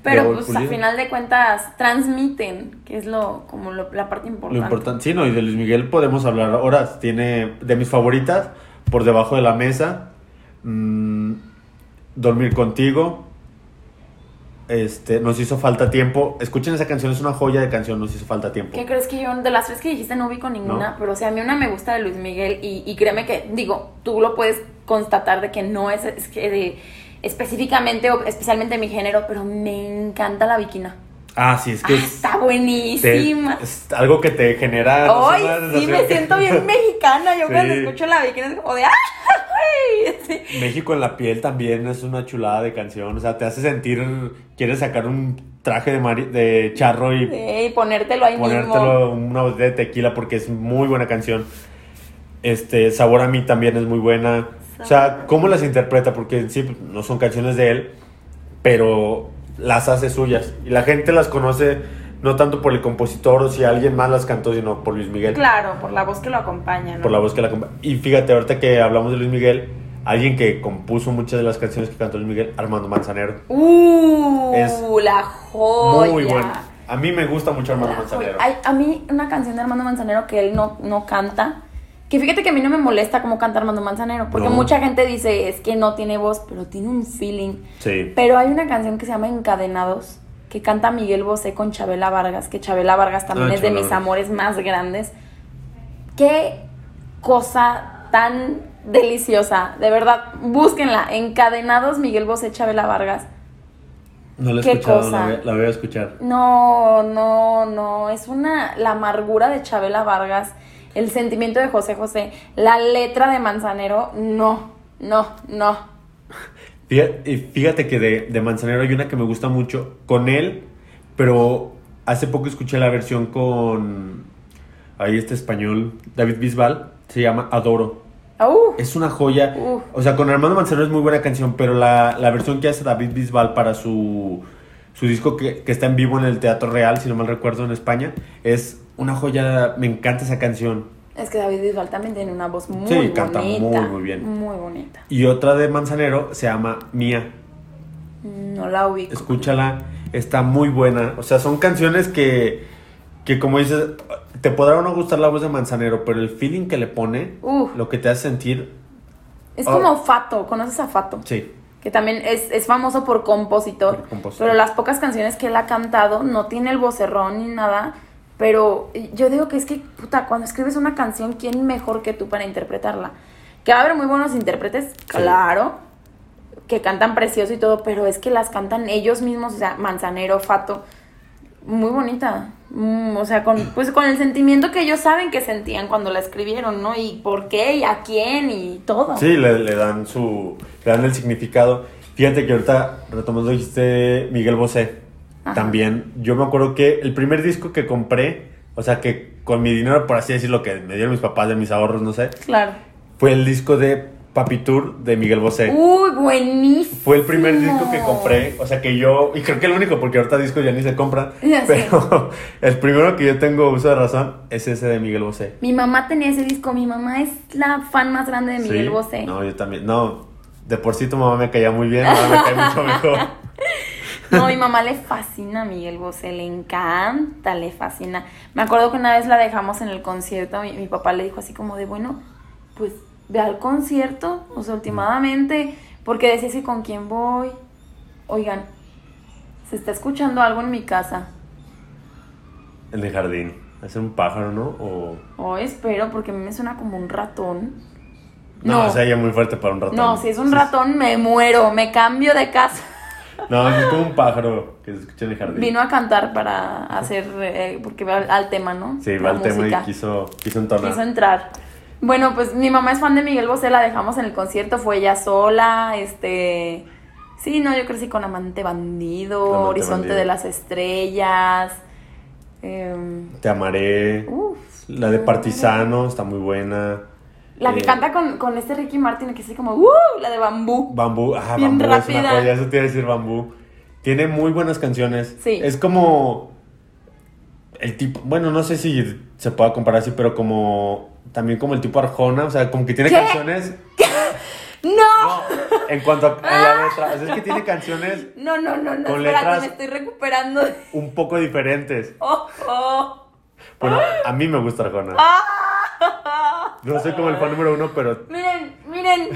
Pero pues Pulido. al final de cuentas transmiten, que es lo como lo- la parte importante. Lo importante, sí, no, y de Luis Miguel podemos hablar horas. Tiene de mis favoritas, Por debajo de la mesa, mm, Dormir contigo, este, Nos hizo falta tiempo. Escuchen esa canción, es una joya de canción, Nos hizo falta tiempo. ¿Qué crees que yo de las tres que dijiste no ubico ninguna? No. Pero o sea, a mí una me gusta de Luis Miguel y, y créeme que, digo, tú lo puedes constatar de que no es, es que de- específicamente o especialmente mi género, pero me encanta la viquina. Ah, sí, es Ah, que es, está te- buenísima. es algo que te genera. no una sí me siento bien *laughs* mexicana. Yo Sí. cuando escucho la bikini es como de ¡ay! Sí. México en la piel también es una chulada de canción. O sea, te hace sentir. Quieres sacar un traje de, mari- de charro y Sí, y ponértelo ahí mismo. ponértelo una botella de tequila porque es muy buena canción. Este, Sabor a mí también es muy buena. O sea, ¿cómo las interpreta? Porque en sí no son canciones de él, pero las hace suyas. Y la gente las conoce no tanto por el compositor o si alguien más las cantó, sino por Luis Miguel. Claro, por la voz que lo acompaña, ¿no? Por la voz que la acompaña. Y fíjate, ahorita que hablamos de Luis Miguel, alguien que compuso muchas de las canciones que cantó Luis Miguel, Armando Manzanero. ¡Uh! Es la joya. Muy bueno. A mí me gusta mucho Armando La. Manzanero. Ay, a mí una canción de Armando Manzanero que él no, no canta, que fíjate que a mí no me molesta cómo canta Armando Manzanero, porque No. mucha gente dice es que no tiene voz, pero tiene un feeling. Sí. Pero hay una canción que se llama Encadenados, que canta Miguel Bosé con Chabela Vargas, que Chabela Vargas también Ah, es de mis amores más grandes. Qué cosa tan deliciosa, de verdad, búsquenla, Encadenados Miguel Bosé Chabela Vargas. No la he ¿Qué escuchado, cosa? La, voy, la voy a escuchar. No, no, no, es una, la amargura de Chabela Vargas, el sentimiento de José José, la letra de Manzanero, no, no, no. *laughs* Fíjate, fíjate que de, de Manzanero hay una que me gusta mucho con él, pero hace poco escuché la versión con ahí este español, David Bisbal, se llama Adoro. Uh, Es una joya. O sea, con Armando Manzanero es muy buena canción, pero la, la versión que hace David Bisbal para su, su disco que, que está en vivo en el Teatro Real, si no mal recuerdo, en España, es una joya. Me encanta esa canción. Es que David Bisbal también tiene una voz muy Sí, bonita. canta muy, muy bien. Muy bonita. Y otra de Manzanero se llama Mía. No la ubico. Escúchala, está muy buena. O sea, son canciones que, que como dices, te podrá o no gustar la voz de Manzanero, pero el feeling que le pone, Uf. lo que te hace sentir, Es Oh. como Fato, ¿conoces a Fato? sí. Que también es, es famoso por compositor, Por compositor. Pero las pocas canciones que él ha cantado no tiene el vocerrón ni nada. Pero yo digo que es que, puta, cuando escribes una canción, ¿quién mejor que tú para interpretarla? Que va a haber muy buenos intérpretes, claro, que cantan precioso y todo, pero es que las cantan ellos mismos, o sea, Manzanero, Fato, muy bonita. Mm, o sea, con, pues con el sentimiento que ellos saben que sentían cuando la escribieron, ¿no? Y por qué, y a quién, y todo. Sí, le, le dan su. Le dan el significado. Fíjate que ahorita, retomando, dijiste Miguel Bosé. Ajá. También, yo me acuerdo que el primer disco que compré, o sea, que con mi dinero, por así decirlo, que me dieron mis papás de mis ahorros, no sé, Claro. fue el disco de Papi Tour de Miguel Bosé. Uy, buenísimo. Fue el primer disco que compré, o sea que yo, y creo que el único, porque ahorita discos ya ni se compran, *laughs* Ya sé. pero *laughs* el primero que yo tengo uso de razón es ese de Miguel Bosé. Mi mamá tenía ese disco, mi mamá es la fan más grande de Miguel ¿Sí? Bosé. No, yo también, no, de por sí tu mamá me caía muy bien, ahora me cae mucho mejor. *laughs* No, mi mamá le fascina a Miguel Bosé, le encanta, le fascina. Me acuerdo que una vez la dejamos en el concierto, mi, mi papá le dijo así como de, bueno, pues ve al concierto, o sea, últimamente, porque decía así, ¿con quién voy? Oigan, se está escuchando algo en mi casa. El jardín, es un pájaro, ¿no? O... Oh, espero, porque a mí me suena como un ratón. No, No. o sea, ya muy fuerte para un ratón. No, si es un ratón, me muero, me cambio de casa. No, es como un pájaro que se escucha en el jardín. Vino a cantar para hacer, eh, porque va al, al tema, ¿no? Sí, va el tema y quiso, quiso entonar. Quiso entrar. Bueno, pues mi mamá es fan de Miguel Bosé, la dejamos en el concierto, fue ella sola, este... Sí, no, yo crecí con Amante Bandido, Amante Horizonte Bandido. de las Estrellas. em, Te amaré. uf, La de Partisano está muy buena. La que Eh, canta con, con este Ricky Martin, que es así como, ¡uh! La de Bambú. Bambú, ah, Bien Bambú es rápida. una joya, eso te iba a decir Bambú. Tiene muy buenas canciones. Sí. Es como. el tipo, bueno, no sé si se pueda comparar así, pero como también como el tipo Arjona, o sea, como que tiene ¿Qué? canciones. *laughs* ¡No! No, en cuanto a, a la letra, o sea, es que tiene canciones No, no, no, no, Con espérate, letras- me estoy recuperando. un poco diferentes. *laughs* Oh, oh. Bueno, a mí me gusta Arjona. Ah. No soy como el fan número uno, pero Miren, miren.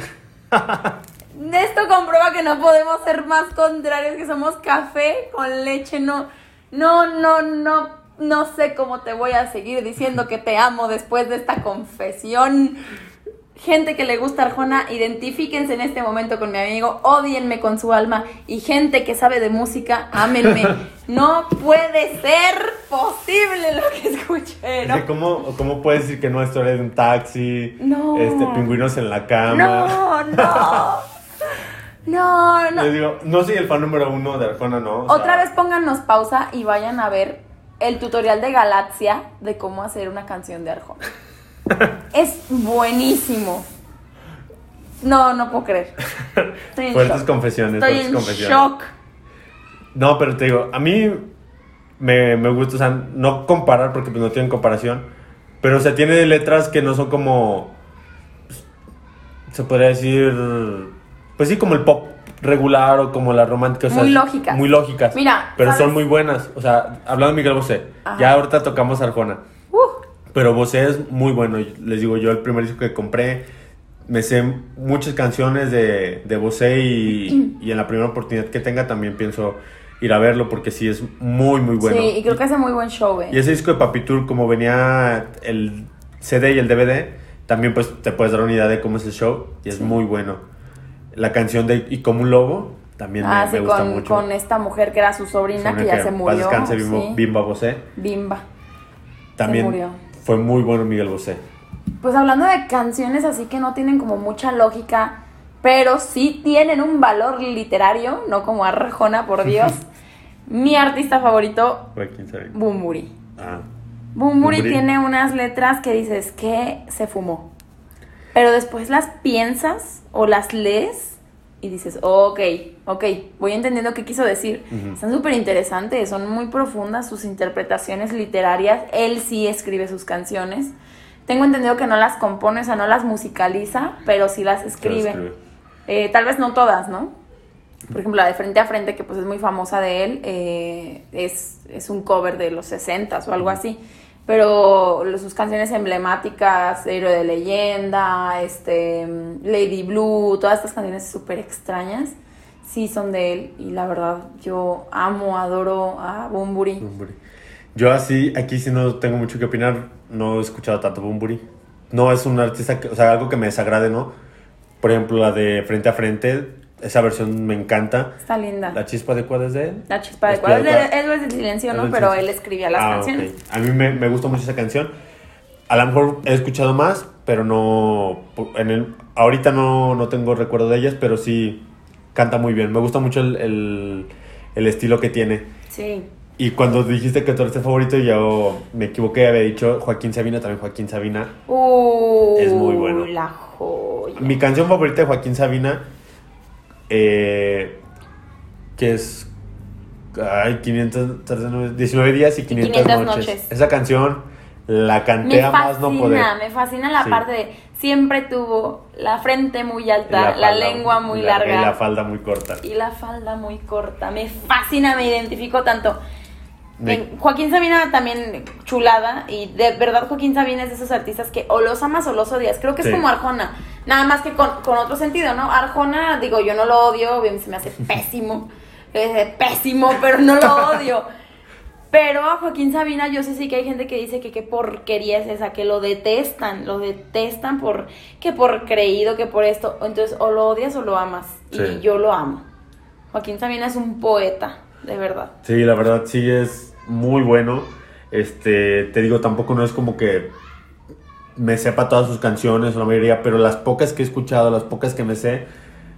Esto comprueba que no podemos ser más contrarios, que somos café con leche. No, no, no, no, no sé cómo te voy a seguir diciendo que te amo después de esta confesión. Gente que le gusta Arjona, identifíquense en este momento con mi amigo, odienme con su alma. Y gente que sabe de música, ámenme. *laughs* No puede ser posible lo que escuché. es ¿no? ¿cómo, ¿cómo puedes decir que no es historia de un taxi? No. Este, pingüinos en la cama. No, no. *laughs* No, no. Les digo, no soy el fan número uno de Arjona, no. o sea, Otra vez pónganos pausa y vayan a ver el tutorial de Galaxia de cómo hacer una canción de Arjona. *laughs* es buenísimo. No, no puedo creer. *laughs* Estoy en Fuertes shock. confesiones, Estoy fuertes en confesiones. shock. No, pero te digo, a mí me, me gusta, o sea, no comparar porque pues no tienen comparación, pero o sea, tiene letras que no son como, pues, se podría decir, pues sí, como el pop regular o como la romántica. O sea, Muy lógicas. Muy lógicas. Mira, Pero ¿sabes? son muy buenas. O sea, hablando de Miguel Bosé, Ajá. ya ahorita tocamos Arjona. Pero Bosé es muy bueno. Les digo, yo el primer disco que compré, me sé muchas canciones de, de Bosé y, y en la primera oportunidad que tenga también pienso ir a verlo porque sí es muy, muy bueno. Sí, y creo que hace muy buen show, eh. Y ese disco de Papi Tour, como venía el CD y el DVD, también pues te puedes dar una idea de cómo es el show y es Sí. muy bueno. La canción de Y como un lobo también me- Ah, me, sí, gusta con, mucho. con esta mujer que era su sobrina, Sobre que ya se en paz murió. descanse, Bimbo- sí. Bimba Bosé. Bimba. También murió. Fue muy bueno Miguel Bosé. Pues hablando de canciones así que no tienen como mucha lógica, pero sí tienen un valor literario, no como Arjona, por *laughs* Dios. Mi artista favorito. Bumburi. Ah. Bumburi tiene unas letras que dices que se fumó. Pero después las piensas o las lees y dices, ok, ok, voy entendiendo qué quiso decir. Ujú. Están súper interesantes, son muy profundas sus interpretaciones literarias. Él sí escribe sus canciones. Tengo entendido que no las compone, o sea, no las musicaliza, pero sí las escribe. escribe. Eh, tal vez no todas, ¿no? Por ejemplo, la de Frente a Frente, que pues es muy famosa de él, eh, es, es un cover de los 60 o algo así. Pero sus canciones emblemáticas, Héroe de Leyenda, este, Lady Blue, todas estas canciones súper extrañas, sí son de él. Y la verdad, yo amo, adoro a Bumburi. Bunbury. Yo así, aquí sí no tengo mucho que opinar, no he escuchado tanto Bumburi. No es un artista, que, o sea, algo que me desagrade, ¿no? Por ejemplo, la de Frente a Frente, esa versión me encanta. Está linda. La chispa adecuada es de él. La chispa de Este, cuadros. adecuada. Edward de Silencio, ¿no? Pero él escribía las Ah, canciones. A mí me, me gusta mucho esa canción. A lo mejor he escuchado más, pero no. En el, ahorita no, no tengo recuerdo de ellas, pero sí canta muy bien. Me gusta mucho el, el, el estilo que tiene. Sí. Y cuando dijiste que tu artista favorito, yo me equivoqué, había dicho Joaquín Sabina, también Joaquín Sabina. Uh, Es muy bueno. La joya. Mi canción favorita de Joaquín Sabina, eh, que es ay, 500, 19 días y 500, 500 noches. noches. Esa canción la canté Me a más no poder. fascina, me fascina la Sí. parte de siempre tuvo la frente muy alta, la, lengua muy larga larga Y la falda muy corta. y la falda muy corta. Me fascina, me identifico tanto. En Joaquín Sabina también chulada y de verdad Joaquín Sabina es de esos artistas que o los amas o los odias. Creo que es como Arjona, nada más que con, con otro sentido, ¿no? Arjona, digo, yo no lo odio, se me hace *laughs* pésimo, eh, pésimo, pero no lo odio. Pero a Joaquín Sabina yo sé sí que hay gente que dice que qué porquería es esa, que lo detestan, lo detestan por que por creído, que por esto. Entonces o lo odias o lo amas. Sí. Y yo lo amo. Joaquín Sabina es un poeta, de verdad. Sí, la verdad sí es muy bueno. Este, te digo, tampoco no es como que me sepa todas sus canciones o la mayoría, pero las pocas que he escuchado, las pocas que me sé,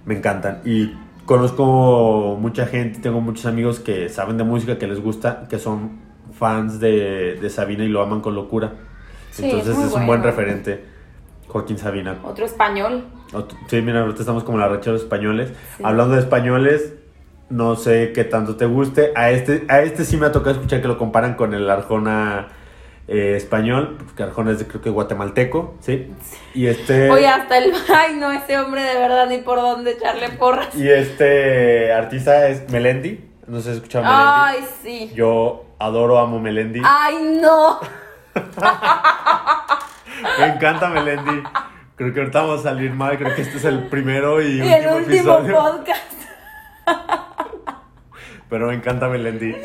me encantan. Y conozco mucha gente, tengo muchos amigos que saben de música, que les gusta, que son fans de, de Sabina y lo aman con locura. Sí, Entonces es un buen referente, Joaquín Sabina. Otro español. Sí, mira, ahorita estamos como la racha de los españoles. Sí. Hablando de españoles, no sé qué tanto te guste. A este, a este sí me ha tocado escuchar que lo comparan con el Arjona eh, español, porque Arjona es de, creo que guatemalteco, ¿sí? Y este... Oye, hasta el... *laughs* Ay, no, ese hombre de verdad ni por dónde echarle porras. Y este artista es Melendi. No sé si escuchado Melendi. Ay, sí. Yo adoro, amo Melendi. Ay, no. *laughs* Me encanta Melendi. Creo que ahorita vamos a salir mal. Creo que este es el primero y, Y último, el último episodio. podcast. *laughs* Pero me encanta Melendi.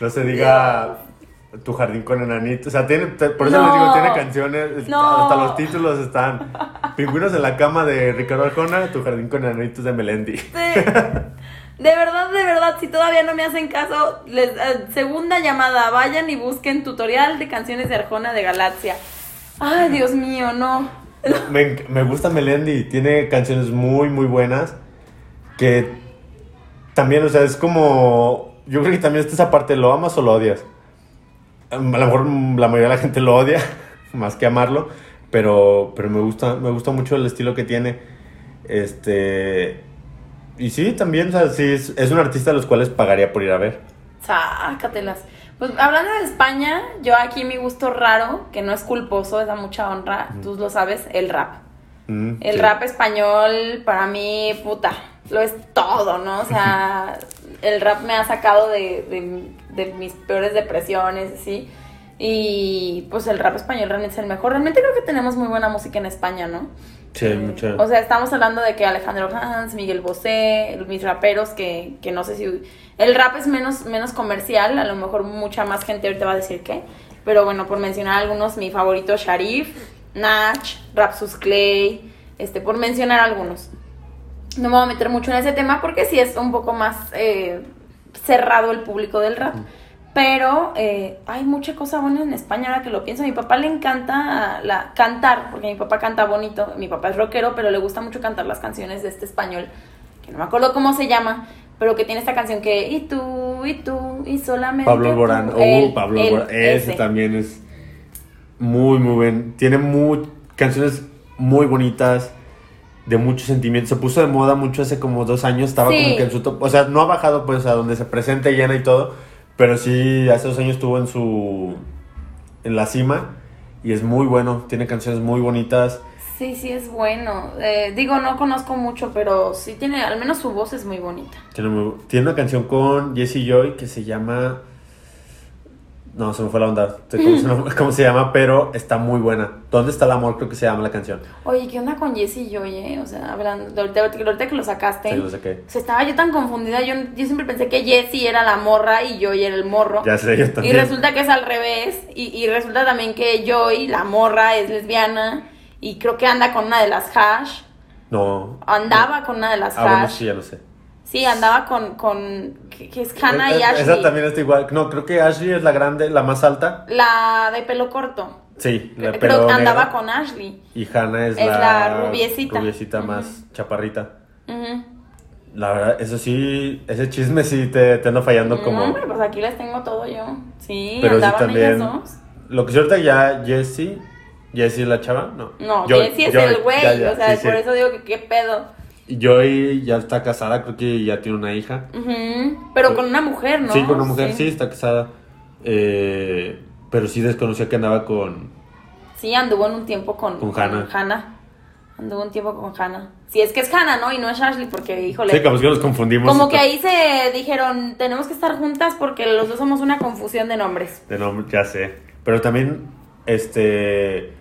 No se diga tu jardín con enanitos. O sea, tiene, te- por eso No. les digo, tiene canciones. No. Hasta los títulos están. Pingüinos en la cama de Ricardo Arjona, tu jardín con enanitos de Melendi. Sí. De verdad, de verdad, si todavía no me hacen caso, les, eh, segunda llamada, vayan y busquen tutorial de canciones de Arjona de Galaxia. Ay, Dios mío, no. Me gusta Melendi, tiene canciones muy, muy buenas. Que también, o sea, es como. Yo creo que también está esa parte, ¿lo amas o lo odias? A lo mejor la mayoría de la gente lo odia, *laughs* más que amarlo. Pero, pero me gusta, me gusta mucho el estilo que tiene. Este. Y sí, también, o sea, sí, es, es un artista a los cuales pagaría por ir a ver. Sácatelas. Pues hablando de España, yo aquí mi gusto raro, que no es culposo, es da mucha honra, tú lo sabes, el rap. Mm, El sí. rap español para mí, puta, lo es todo, ¿no? O sea, *laughs* el rap me ha sacado de, de- de mis peores depresiones, ¿sí? Y pues el rap español realmente es el mejor. Realmente creo que tenemos muy buena música en España, ¿no? Sí, mucha. O sea, estamos hablando de que Alejandro Sanz, Miguel Bosé, mis raperos, que, que no sé si... El rap es menos, menos comercial, a lo mejor mucha más gente ahorita va a decir que. Pero bueno, por mencionar algunos, mi favorito Sharif, Nach, Rapsus Clay, este, por mencionar algunos. No me voy a meter mucho en ese tema porque sí es un poco más eh, cerrado el público del rap. Pero eh, hay mucha cosa buena en España ahora que lo pienso. A mi papá le encanta la, cantar, porque mi papá canta bonito. Mi papá es rockero, pero le gusta mucho cantar las canciones de este español, que no me acuerdo cómo se llama, pero que tiene esta canción que y tú, y tú, y solamente. Pablo tú". Alborán. Uh, Pablo Alborán. Ese, también es muy, muy buen. Tiene muy, canciones muy bonitas, de muchos sentimientos. Se puso de moda mucho hace como dos años. Estaba Sí. como que en su top. O sea, no ha bajado pues a donde se presente llena y todo. Pero sí, hace dos años estuvo en su. en la cima. Y es muy bueno. Tiene canciones muy bonitas. Sí, sí, es bueno. Eh, digo, no conozco mucho, pero sí tiene, al menos su voz es muy bonita. Tiene, muy- tiene una canción con Jesse Joy que se llama. No, se me fue la onda. ¿Cómo, se, llama? Pero está muy buena. ¿Dónde está el amor? Creo que se llama la canción. Oye, ¿qué onda con Jesse y Joy, eh? O sea, hablando, ahorita, ahorita que lo sacaste. Sí, lo saqué. O sea, estaba yo tan confundida. Yo, yo siempre pensé que Jesse era la morra y Joy era el morro. Ya sé, yo y también. resulta que es al revés. Y, y resulta también que Joy, la morra, es lesbiana. Y creo que anda con una de las hash. No. Andaba con una de las Ah, bueno, hash. sí, ya lo sé. Sí, andaba con, con que, es Hannah y Eh, Ashley. Esa también está igual. No, creo que Ashley es la grande, la más alta. La de pelo corto. Sí, la de Creo pelo que andaba negro. con Ashley. Y Hannah es, Es la, la rubiecita. más chaparrita. Ujú. La verdad, eso sí, ese chisme sí te, te anda fallando como... No, hombre, pues aquí les tengo todo yo. Sí, Pero sí también... ellas dos. Lo que ahorita ya Jessie... ¿Jessie es la chava? No. No, Jessie es el güey, o sea, sí, por sí. eso digo que qué pedo. Joy ya está casada, creo que ya tiene una hija. Pero con una mujer, ¿no? Sí, con una mujer, sí, está casada. Eh, pero sí desconocía que andaba con... Sí, anduvo en un tiempo con, Con Hannah. Hannah. Anduvo un tiempo con Hannah. Si es que es Hannah, ¿no? Y no es Ashley, porque, híjole. Sí, como que nos confundimos. como que ahí se dijeron, tenemos que estar juntas porque los dos somos una confusión de nombres. De nombre, ya sé. Pero también, este.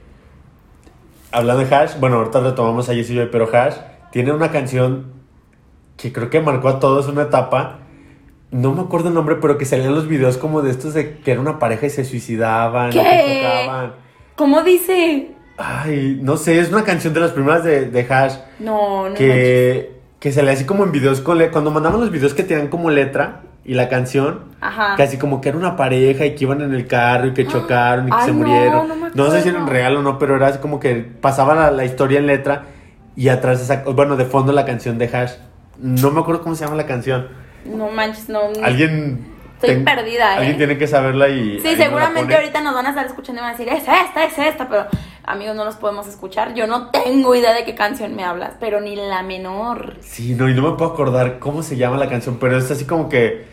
Hablando de Hash, bueno, ahorita retomamos a Jessie Joy, pero Hash tiene una canción que creo que marcó a todos una etapa. No me acuerdo el nombre, pero que salían los videos como de estos de que era una pareja y se suicidaban, ¿Qué? se tocaban. ¿Cómo dice? Ay, no sé, es una canción de las primeras de, de Hash No, no. manches. que, que salía así como en videos con le- cuando mandaban los videos que tenían como letra y la canción, Ajá. Casi como que era una pareja y que iban en el carro y que chocaron y que Ay, se no, murieron. no sé si era real o no, pero era así como que pasaba la, la historia en letra y atrás, esa- bueno, de fondo la canción de Hash. No me acuerdo cómo se llama la canción. No manches, no. no. Alguien. Estoy perdida, ¿eh? Alguien tiene que saberla y. Sí, seguramente pone. ahorita nos van a estar escuchando y van a decir, es esta, es esta, pero amigos, no los podemos escuchar. Yo no tengo idea de qué canción me hablas, pero ni la menor. Sí, no, y no me puedo acordar cómo se llama la canción, pero es así como que...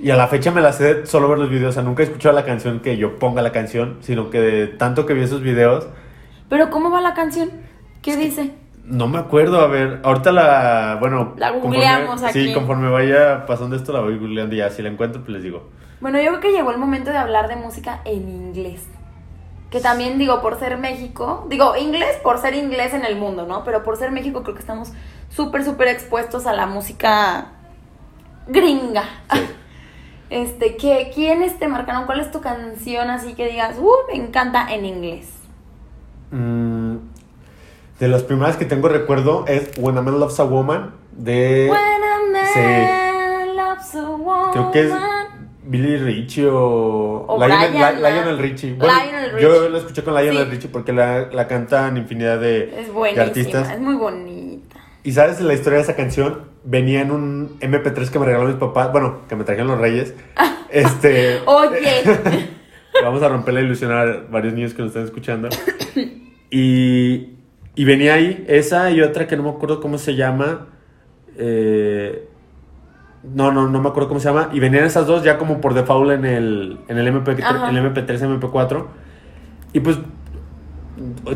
Y a la fecha me la sé de solo ver los videos, o sea, nunca he escuchado la canción que yo ponga la canción, sino que de tanto que vi esos videos, Pero ¿cómo va la canción? ¿Qué dice? No me acuerdo, a ver, ahorita la, bueno... La conforme- googleamos aquí. Sí, conforme vaya pasando esto la voy googleando y ya, si la encuentro pues les digo. Bueno, yo creo que llegó el momento de hablar de música en inglés. Que también digo, por ser México, digo inglés por ser inglés en el mundo, ¿no? Pero por ser México creo que estamos súper, súper expuestos a la música gringa. Sí. *laughs* Este, ¿qué, ¿quiénes te marcaron? ¿Cuál es tu canción así que digas, uh, me encanta en inglés? Mm, de las primeras que tengo recuerdo es When a Man Loves a Woman de... When a man loves a woman. Creo que es Billy Richie o, O Lionel, Brian, La- ¿no? Lionel Richie. Lionel Yo Richie. lo escuché con Lionel Sí. Richie porque la, la cantan infinidad de, Es de artistas. es muy bonita. Y sabes la historia de esa canción, venía en un MP3 que me regaló mis papás, bueno, que me trajeron los Reyes. *laughs* este, Oye, *laughs* vamos a romper la ilusión a varios niños que nos están escuchando. *coughs* Y, y venía ahí esa y otra que no me acuerdo cómo se llama. eh, no, no, no me acuerdo cómo se llama. Y venían esas dos ya como por default en el, en el, MP, Ajá. el MP3, MP4. Y pues,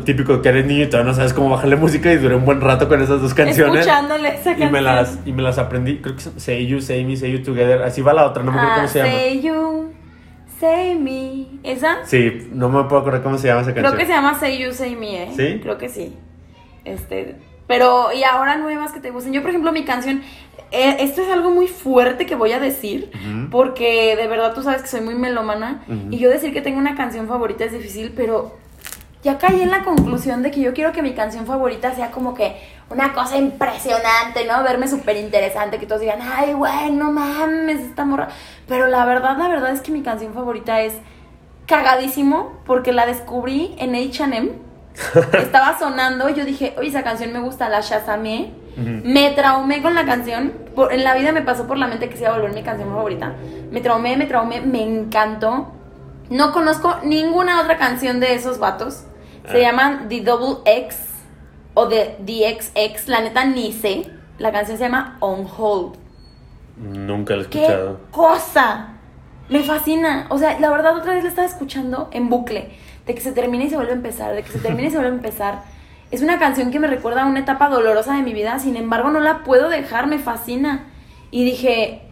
típico que eres niño y todavía no sabes cómo bajarle música. Y duré un buen rato con esas dos canciones. escuchándole esa Y me, las, y me las aprendí. Creo que son Say You, Say Me, Say You Together. Así va la otra, no me acuerdo Ah, cómo se llama. Say you, say me. ¿Esa? Sí, no me puedo acordar cómo se llama esa canción. Creo que se llama Say You, Say Me, ¿eh? ¿Sí? Creo que sí. Este, pero, y ahora nuevas que te gusten. Yo, por ejemplo, mi canción, eh, esto es algo muy fuerte que voy a decir, porque de verdad tú sabes que soy muy melómana, y yo decir que tengo una canción favorita es difícil, pero ya caí en la conclusión de que yo quiero que mi canción favorita sea como que una cosa impresionante, ¿no? Verme súper interesante, que todos digan, ay, güey, no mames, esta morra. Pero la verdad, la verdad es que mi canción favorita es cagadísimo, porque la descubrí en HM. *laughs* Estaba sonando, yo dije, oye, esa canción me gusta, la Shazamé. Me traumé con la canción. Por- en la vida me pasó por la mente que se iba a volver mi canción favorita. Me traumé, me traumé, me encantó. No conozco ninguna otra canción de esos vatos. Se Ah. llaman The Double X o The, The XX. La neta ni sé. La canción se llama On Hold. Nunca lo he ¡Qué escuchado. cosa! Me fascina. O sea, la verdad otra vez la estaba escuchando en bucle. De que se termina y se vuelve a empezar, de que se termina y se vuelve a empezar. Es una canción que me recuerda a una etapa dolorosa de mi vida, sin embargo no la puedo dejar, me fascina. Y dije,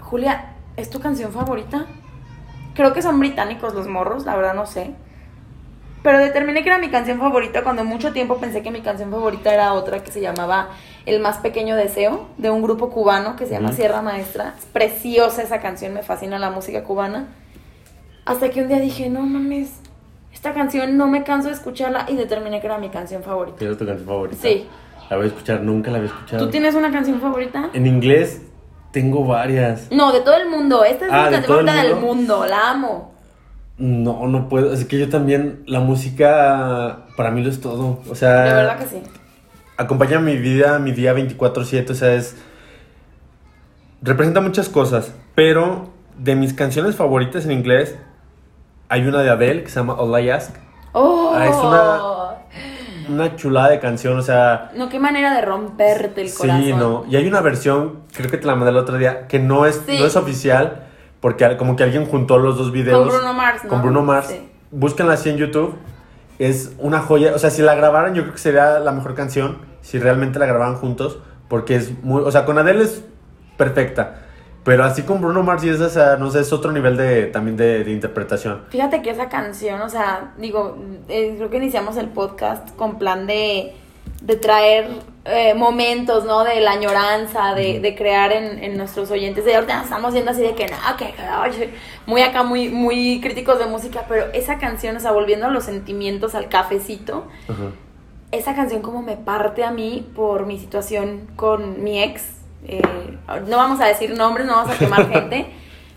Julia, ¿es tu canción favorita? Creo que son británicos los morros, la verdad no sé. Pero determiné que era mi canción favorita cuando mucho tiempo pensé que mi canción favorita era otra que se llamaba El más pequeño deseo, de un grupo cubano que se llama. Sierra Maestra. Es preciosa esa canción, me fascina la música cubana. Hasta que un día dije, no mames, esta canción no me canso de escucharla y determiné que era mi canción favorita. ¿Tienes tu canción favorita? Sí. La voy a escuchar, nunca la había escuchado. ¿Tú tienes una canción favorita? En inglés tengo varias. No, de todo el mundo. Esta es Ah, mi ¿de canción favorita del mundo? mundo, la amo. No, no puedo. Es que yo también, la música para mí lo es todo. O sea, De verdad que sí. acompaña mi vida, mi día 24/7. O sea, es... Representa muchas cosas. Pero de mis canciones favoritas en inglés, hay una de Adele que se llama All I Ask. ¡Oh! Ah, es Una chulada de canción, o sea... No, qué manera de romperte el corazón. Sí, no. Y hay una versión, creo que te la mandé el otro día, que no es, Sí. no es oficial, porque como que alguien juntó los dos videos. Con Bruno Mars, ¿no? Con Bruno Mars. Sí. Búsquenla así en YouTube. Es una joya. O sea, si la grabaran, yo creo que sería la mejor canción. Si realmente la grabaran juntos. Porque es muy. O sea, con Adele es perfecta. Pero así con Bruno Mars y es, o sea, no sé, es otro nivel de también de, de interpretación. Fíjate que esa canción, o sea, digo, eh, creo que iniciamos el podcast con plan de, de traer eh, momentos, ¿no? De la añoranza, de, de crear en, en nuestros oyentes. De ahorita estamos viendo así de que, no, que, oye, muy acá, muy, muy críticos de música, pero esa canción, o sea, volviendo a los sentimientos, al cafecito, esa canción como me parte a mí por mi situación con mi ex. Eh, no vamos a decir nombres, no vamos a quemar *laughs* gente,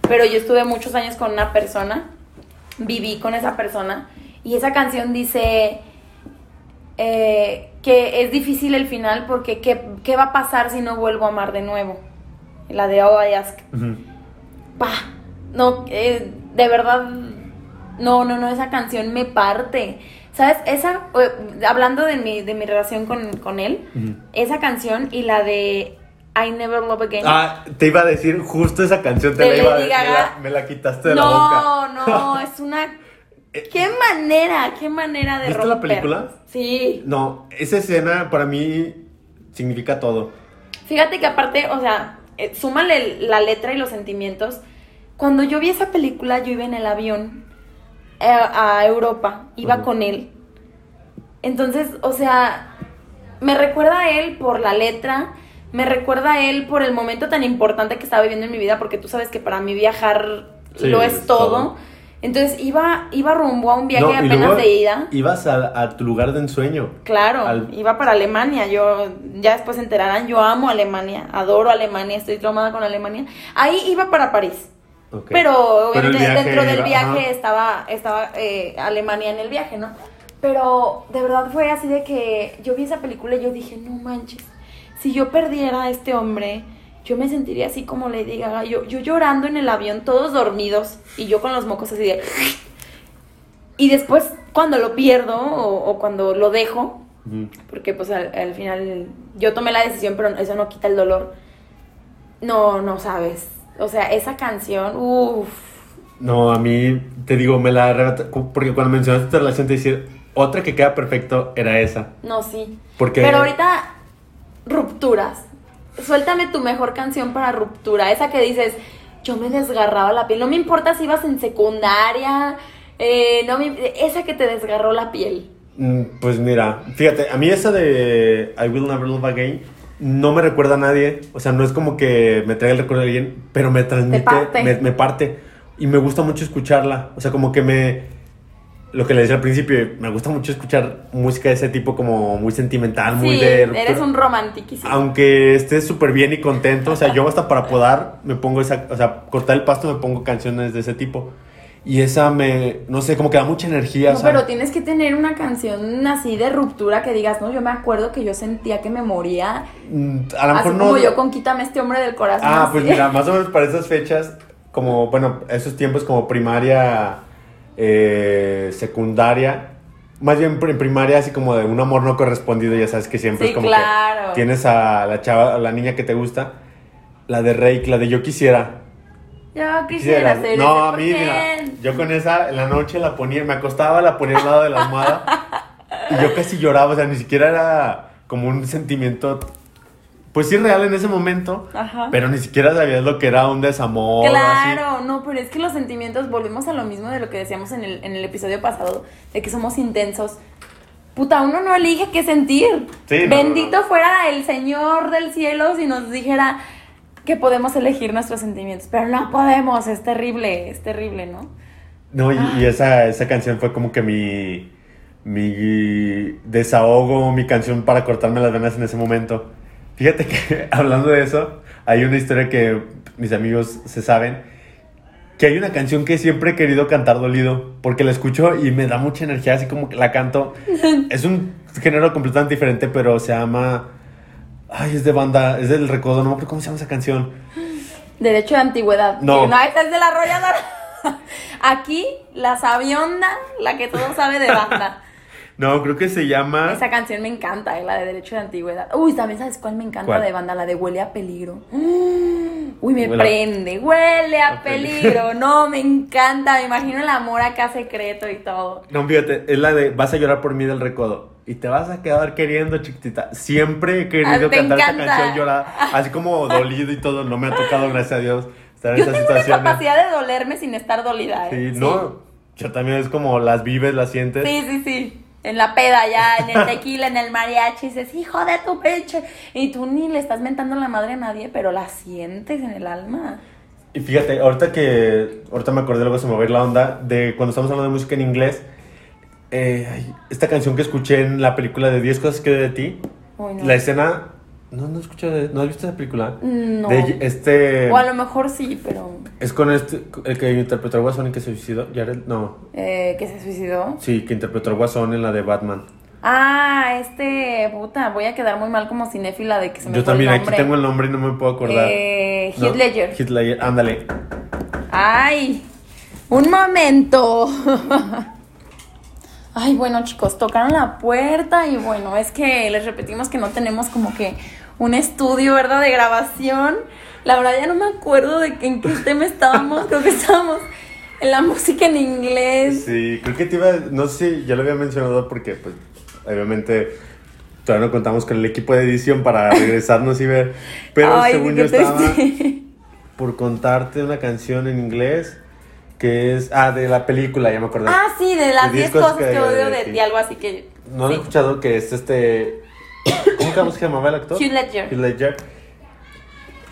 pero yo estuve muchos años con una persona, viví con esa persona, y esa canción dice eh, que es difícil el final porque ¿qué, qué va a pasar si no vuelvo a amar de nuevo? La de All I Ask. No, eh, de verdad, no, no, no, esa canción me parte. ¿Sabes? Esa, hablando de mi, de mi relación con, con él, esa canción y la de I Never Love Again. Ah, te iba a decir justo esa canción, te De la iba a decir, me la, me la quitaste de la boca. no, no, *laughs* es una... ¿Qué manera, qué manera de ¿Viste la romper? película? Sí. No, esa escena para mí significa todo. Fíjate que aparte, o sea, eh, súmale la letra y los sentimientos. Cuando yo vi esa película, yo iba en el avión eh, a Europa, iba con él. Entonces, o sea, me recuerda a él por la letra, me recuerda a él por el momento tan importante que estaba viviendo en mi vida, porque tú sabes que para mí viajar Sí, lo es es todo. todo. Entonces iba, iba rumbo a un viaje No, apenas luego de ida. Ibas a, a tu lugar de ensueño. Claro, Al- iba para Alemania. Yo, ya después se enterarán, yo amo Alemania, adoro Alemania, estoy traumada con Alemania. Ahí iba para París. Ok. Pero dentro del iba- viaje ajá. estaba, estaba eh, Alemania en el viaje, ¿no? Pero de verdad fue así de que yo vi esa película y yo dije, no manches, si yo perdiera a este hombre, yo me sentiría así como Lady Gaga, yo, yo llorando en el avión, todos dormidos, y yo con los mocos así de... Y después cuando lo pierdo o, o cuando lo dejo, porque pues al, al final yo tomé la decisión, pero eso no quita el dolor. No, no sabes. O sea, esa canción, uff. No, a mí, te digo, me la Porque cuando mencionaste tu relación, te decía, otra que queda perfecto era esa. No, sí. Porque. Pero ahorita, rupturas. Suéltame tu mejor canción para ruptura. Esa que dices, yo me desgarraba la piel. No me importa si ibas en secundaria. eh, no me- esa que te desgarró la piel. Mm, Pues mira, fíjate, a mí esa de I Will Never Love Again no me recuerda a nadie. O sea, no es como que me traiga el recuerdo de alguien, pero me transmite, parte. Me, me parte. Y me gusta mucho escucharla. O sea, como que me. Lo que le decía al principio, me gusta mucho escuchar música de ese tipo, como muy sentimental, muy de. eres un romantiquísimo. Aunque estés súper bien y contento, o sea, yo hasta para podar me pongo esa, o sea, cortar el pasto me pongo canciones de ese tipo. Y esa me, no sé, como que da mucha energía. No, pero tienes que tener una canción así de ruptura que digas, no, yo me acuerdo que yo sentía que me moría. mm, a lo Así mejor no. como yo con Quítame este hombre del corazón. Ah, así. pues mira, más o menos para esas fechas, como, bueno, esos tiempos como primaria, eh, secundaria, más bien en primaria así como de un amor no correspondido, ya sabes que siempre Sí, es como claro. que tienes a la chava, a la niña que te gusta, la de Rake, la de Yo Quisiera. Yo quisiera ser No, a mí, mira, yo con esa en la noche la ponía, me acostaba, la ponía al lado de la almohada y yo casi lloraba, o sea, ni siquiera era como un sentimiento, pues sí real en ese momento, Ajá. pero ni siquiera sabías lo que era un desamor. así. Claro, no, pero es que los sentimientos, volvemos a lo mismo de lo que decíamos en el, en el episodio pasado, de que somos intensos. Puta, uno no elige qué sentir. Sí, no, Bendito no, no. fuera el Señor del cielo si nos dijera que podemos elegir nuestros sentimientos. Pero no podemos, es terrible, es terrible, ¿no? No, y, y esa, esa canción fue como que mi, mi desahogo, mi canción para cortarme las venas en ese momento. Fíjate que *laughs* hablando de eso, hay una historia que mis amigos se saben, que hay una canción que siempre he querido cantar dolido, porque la escucho y me da mucha energía, así como que la canto. *laughs* Es un género completamente diferente, pero se llama... Ay, es de banda, es del recodo, no me acuerdo cómo se llama esa canción. Derecho de antigüedad. No. No, esta es de la arrolladora. *laughs* Aquí, la sabionda, la que todo sabe de banda. No, creo que se llama... Esa canción me encanta, eh, la de Derecho de Antigüedad. Uy, también sabes cuál me encanta ¿Cuál? de banda, la de Huele a Peligro. *gasps* Uy, me Huele a- prende. Huele a a peligro. peligro. *laughs* No, me encanta. Me imagino el amor acá secreto y todo. No, fíjate, es la de Vas a llorar por mí del recodo. Y te vas a quedar queriendo, chiquitita. Siempre he querido Ah, cantar esa canción llorada. *laughs* Así como dolido y todo. No me ha tocado, gracias a Dios, estar en Yo esas tengo una situaciones. capacidad de dolerme sin estar dolida, ¿eh? Sí, no. Yo también es como las vives, las sientes. Sí, sí, sí. En la peda ya, en el tequila, en el mariachi, dices, hijo de tu pinche. Y tú ni le estás mentando la madre a nadie, pero la sientes en el alma. Y fíjate, ahorita que. Ahorita me acordé, luego se me va a ir la onda. De cuando estamos hablando de música en inglés. eh, esta canción que escuché en la película de 10 cosas que de ti. Uy, no. La escena. No, no escuché. ¿No has visto esa película? No. De este. O a lo mejor sí, pero Es con este, el que interpretó al Guasón y que se suicidó. Jared, no. eh, que se suicidó. Sí, que interpretó al Guasón en la de Batman. Ah, este, puta, voy a quedar muy mal como cinéfila de que se me Yo fue también, el aquí tengo el nombre y no me puedo acordar. Eh, No, Heath Ledger. Heath Ledger, ándale. Ay, un momento. *laughs* Ay, bueno, chicos, tocaron la puerta y bueno, es que les repetimos que no tenemos como que un estudio, ¿verdad? De grabación. La verdad ya no me acuerdo de en qué tema estábamos. Creo que estábamos en la música en inglés. Sí, creo que te iba, no sé si ya lo había mencionado porque pues obviamente todavía no contamos con el equipo de edición para regresarnos y ver, pero Ay, según yo estaba por contarte una canción en inglés que es, ah, de la película, ya me acordé. Ah, sí, de las De 10 diez cosas que, odio de ti, algo así que. no lo he sí. escuchado, que es este, ¿cómo se llamaba el actor? Hugh Ledger. Heath Ledger.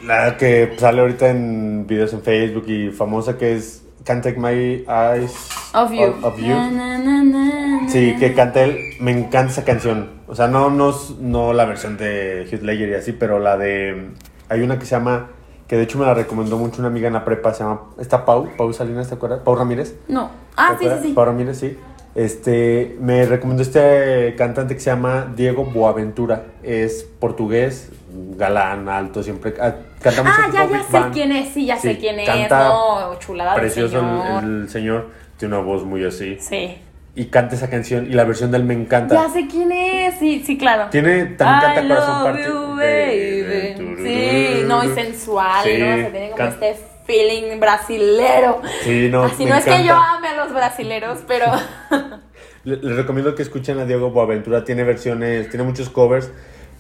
La que sale ahorita en videos en Facebook y famosa que es Can't Take My Eyes Of you. Of, of You. Na, na, na, na, Sí, que canta él. Me encanta esa canción. O sea, no, no, no la versión de Heath Ledger y así, pero la de. Hay una que se llama. Que de hecho me la recomendó mucho una amiga en la prepa. Se llama. Está Pau. Pau Salinas, ¿te acuerdas? Pau Ramírez. No. Ah, ¿Te sí, sí, sí. Pau Ramírez, sí. Este. Me recomendó este cantante que se llama Diego Boaventura. Es portugués, galán, alto, siempre. ah, Canta mucho Ah, ya, ya sé Band. quién es, sí, ya sé Sí, quién es. No, chulada Precioso señor. el, el señor. Tiene una voz muy así. Sí. Y canta esa canción. Y la versión de él me encanta. Ya sé quién es, sí, sí, claro. Tiene, también I canta Corazón you, baby. Sí, no, y sensual, Sí, ¿no? O sea, tiene como este feeling brasilero. Sí, no, Así me no es que yo ame a los brasileros, pero *laughs* Le- Les recomiendo que escuchen a Diego Boaventura. Tiene versiones, tiene muchos covers.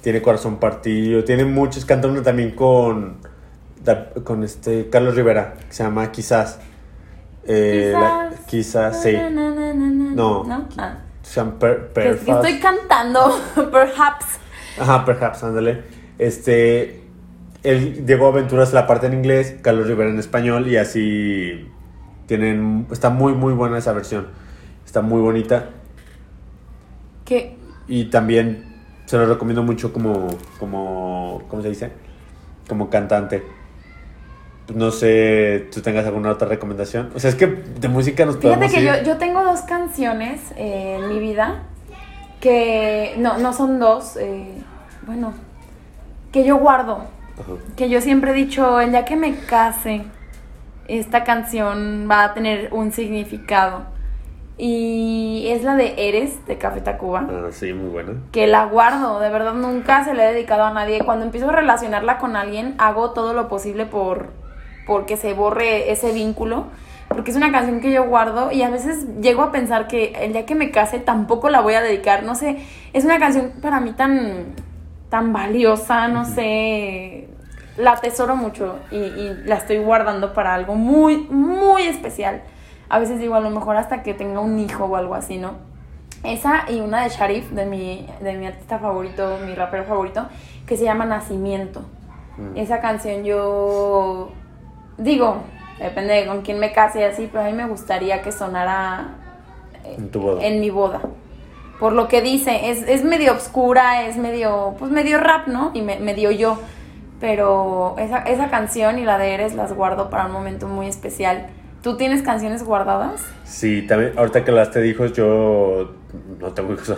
Tiene Corazón Partido. Tiene muchos. Canta una también con, con este Carlos Rivera, que se llama Quizás. Eh, la- quizás. quizás, sí. Na, na, na, na, na. No. ¿No? Ah. Se llama Per- Que, que estoy cantando, *laughs* perhaps. Ajá, perhaps, ándale. Este. El Diego Aventura es la parte en inglés, Carlos Rivera en español y así tienen. Está muy, muy buena esa versión. Está muy bonita Que y también se lo recomiendo mucho como. como ¿Cómo se dice? Como cantante. No sé, tú tengas alguna otra recomendación. O sea, es que de música nos Fíjate podemos que ir. yo, yo tengo dos canciones eh, en mi vida que no, no son dos, eh, bueno, que yo guardo, Ajá. que yo siempre he dicho, el día que me case, esta canción va a tener un significado. Y es la de Eres de Café Tacuba. Ah, sí, muy buena. que la guardo, de verdad nunca se la he dedicado a nadie. Cuando empiezo a relacionarla con alguien, hago todo lo posible por porque se borre ese vínculo, porque es una canción que yo guardo y a veces llego a pensar que el día que me case tampoco la voy a dedicar, no sé, es una canción para mí tan tan valiosa, no sé, la atesoro mucho y, y la estoy guardando para algo muy muy especial. A veces digo, a lo mejor hasta que tenga un hijo o algo así, ¿no? Esa y una de Sharif, de mi, de mi artista favorito, mi rapero favorito, que se llama Nacimiento. Mm. Esa canción yo digo, depende de con quién me case y así, pero a mí me gustaría que sonara eh, En tu boda. en mi boda. Por lo que dice, es, es medio obscura, es medio, pues medio rap, ¿no? Y me, medio yo. Pero esa, esa canción y la de Eres las guardo para un momento muy especial. ¿Tú tienes canciones guardadas? Sí, también, ahorita que las te hijos, yo no tengo hijos.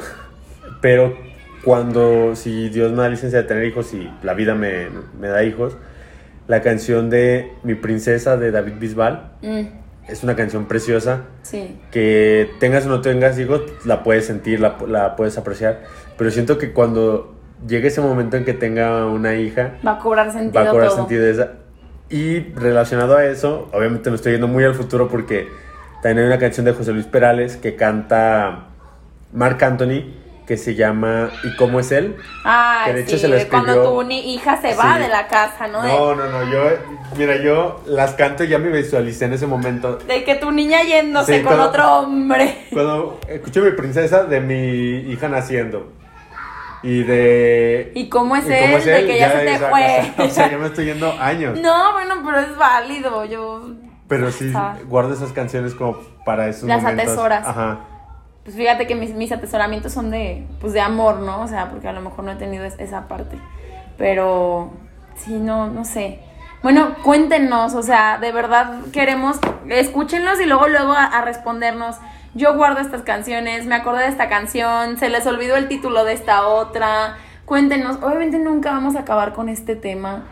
Pero cuando, si Dios me da licencia de tener hijos y la vida me, me da hijos, la canción de Mi Princesa de David Bisbal Mm, es una canción preciosa sí. que tengas o no tengas hijos, la puedes sentir, la, la puedes apreciar. Pero siento que cuando llegue ese momento en que tenga una hija, Va a cobrar sentido va a cobrar todo. sentido esa. Y relacionado a eso, obviamente me estoy yendo muy al futuro porque también hay una canción de José Luis Perales que canta Marc Anthony que se llama ¿Y cómo es él? Ay, Que de hecho sí, se la de cuando escribió- tu hija se va Sí. de la casa, ¿no? No, no, no, yo, mira, yo las canto y ya me visualicé en ese momento. De, que tu niña yéndose Sí, con todo- otro hombre. Cuando escuché mi princesa de mi hija naciendo. Y de... ¿Y cómo es ¿y él? De que ya se te esa fue. O sea, ya me estoy yendo años. No, bueno, pero es válido. Yo. Pero sí, Ah. guardo esas canciones como para esos Las momentos. atesoras. Ajá. Pues fíjate que mis, mis atesoramientos son de, pues de amor, ¿no? O sea, porque a lo mejor no he tenido es- esa parte. Pero sí, no, no sé. Bueno, cuéntenos, o sea, de verdad queremos, escúchenlos y luego, luego a, a respondernos. Yo guardo estas canciones, me acordé de esta canción, se les olvidó el título de esta otra. Cuéntenos, obviamente nunca vamos a acabar con este tema.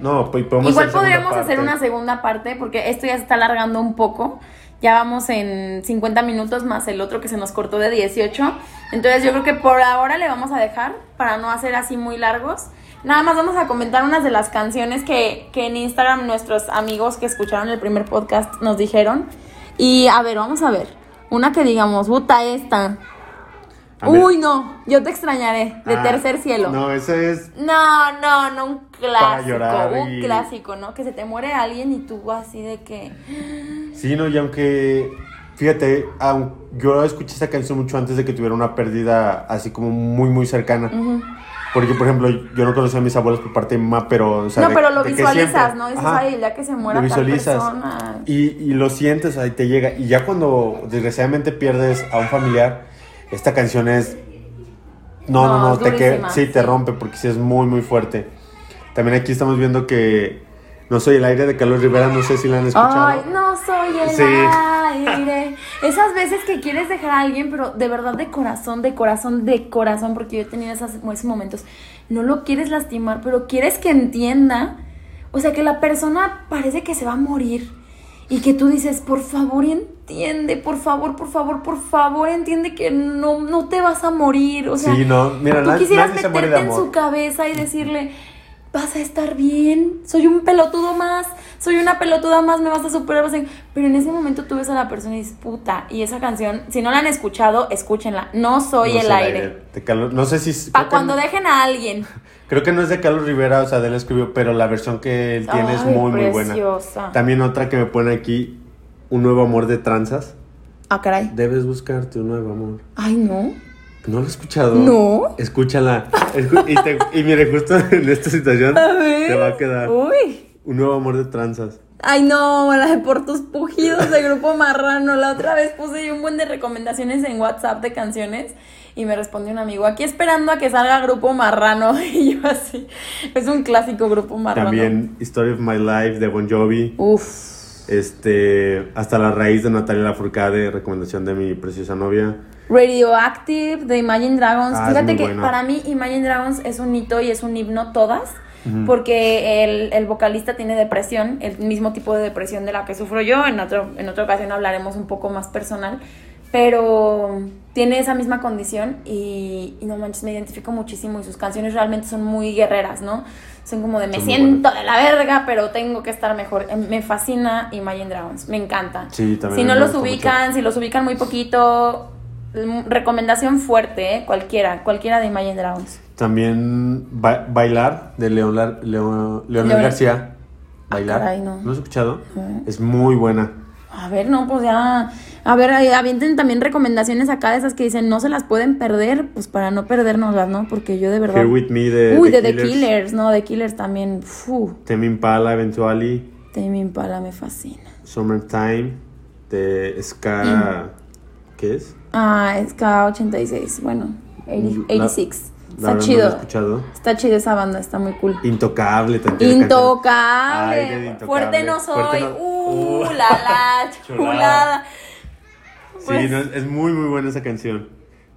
No, pues podemos Igual hacer podríamos hacer una segunda parte porque esto ya se está alargando un poco. Ya vamos en 50 minutos más el otro que se nos cortó de 18. Entonces yo creo que por ahora le vamos a dejar para no hacer así muy largos. Nada más vamos a comentar unas de las canciones que, que en Instagram nuestros amigos que escucharon el primer podcast nos dijeron. Y a ver, vamos a ver. Una que digamos, puta esta. Uy, no, yo te extrañaré, de Ah, tercer cielo. No, ese es. No, no, no, un clásico, llorar un y- clásico, ¿no? Que se te muere alguien y tú así de que... Sí, no, y aunque. Fíjate, yo escuché esa canción mucho antes de que tuviera una pérdida así como muy, muy cercana. Ujú. Porque, por ejemplo, yo no conocía a mis abuelos por parte de mi mamá, pero. o sea, no, de- pero lo visualizas, ¿no? Dices, Ajá. ay, ya que se muera lo tal visualizas persona. y, y lo sientes, ahí te llega. Y ya cuando desgraciadamente pierdes a un familiar, esta canción es. No, no, No, te que, sí, te rompe porque sí es muy, muy fuerte. También aquí estamos viendo que No soy el aire de Carlos Rivera, no sé si la han escuchado. Ay, no soy el Sí. aire. Esas veces que quieres dejar a alguien, pero de verdad de corazón, de corazón, de corazón, porque yo he tenido esas, esos momentos. No lo quieres lastimar, pero quieres que entienda. O sea, que la persona parece que se va a morir. Y que tú dices, por favor, entiende, por favor, por favor, por favor, entiende que no, no te vas a morir. O sea, sí, no, mira, tú quisieras meterte en su cabeza y decirle, vas a estar bien, soy un pelotudo más, soy una pelotuda más, me vas a superar. vas a-". Pero en ese momento tú ves a la persona y dices, puta, y esa canción, si no la han escuchado, escúchenla. No soy No el aire. de Carlos- no sé si. Para que cuando dejen a alguien. *laughs* Creo que no es de Carlos Rivera, o sea, de él escribió, pero la versión que él tiene es muy, muy buena. También otra que me pone aquí, Un nuevo amor de tranzas. Ah, caray. Debes buscarte un nuevo amor. Ay, no. ¿No lo he escuchado? No. Escúchala. Escu- y, te- y mire, justo *laughs* en esta situación A ver. te va a quedar Uy. Un nuevo amor de tranzas. Ay, no, la de por tus pujidos de grupo marrano. La otra vez puse yo un buen de recomendaciones en WhatsApp de canciones y me respondió un amigo, aquí esperando a que salga grupo marrano. *laughs* Y yo así, es un clásico grupo marrano. También Story of My Life de Bon Jovi. Uf. Este, Hasta la raíz de Natalia Lafourcade, recomendación de mi preciosa novia. Radioactive de Imagine Dragons. Ah, Fíjate que para mí Imagine Dragons es un hito y es un himno todas. Porque el, el vocalista tiene depresión, el mismo tipo de depresión de la que sufro yo. En, otro, en otra ocasión hablaremos un poco más personal. Pero tiene esa misma condición y, y no manches, me identifico muchísimo y sus canciones realmente son muy guerreras, ¿no? Son como de me Son siento de la verga, pero tengo que estar mejor. Eh, Me fascina Imagine Dragons, me encanta. Sí, también Si no los ubican, si los ubican muy poquito, recomendación fuerte, ¿eh? cualquiera, cualquiera de Imagine Dragons. También Ba- Bailar de Leon, Leonel García. Ah, Bailar. caray, no. has escuchado? No. Es muy buena. A ver, no, pues ya. A ver, avienten también recomendaciones acá de esas que dicen no se las pueden perder, pues para no perdernoslas, ¿no? Porque yo de verdad. Here With Me de Uy, The de The Killers. Killers, no, The Killers también. Tame Impala, Eventually. Tame Impala me fascina. Summertime de Ska. ¿Qué es? Ah, es K86, bueno, 80 La- 86. La Está verdad no chido. escuchado. Está chido esa banda, está muy cool. Intocable también. Intocable. Ay, Intocable. Fuerte no soy. Fuerte no- Uh, Uh. la la *laughs* Chulada. chulada. Sí, Pues- no, es muy, muy buena esa canción.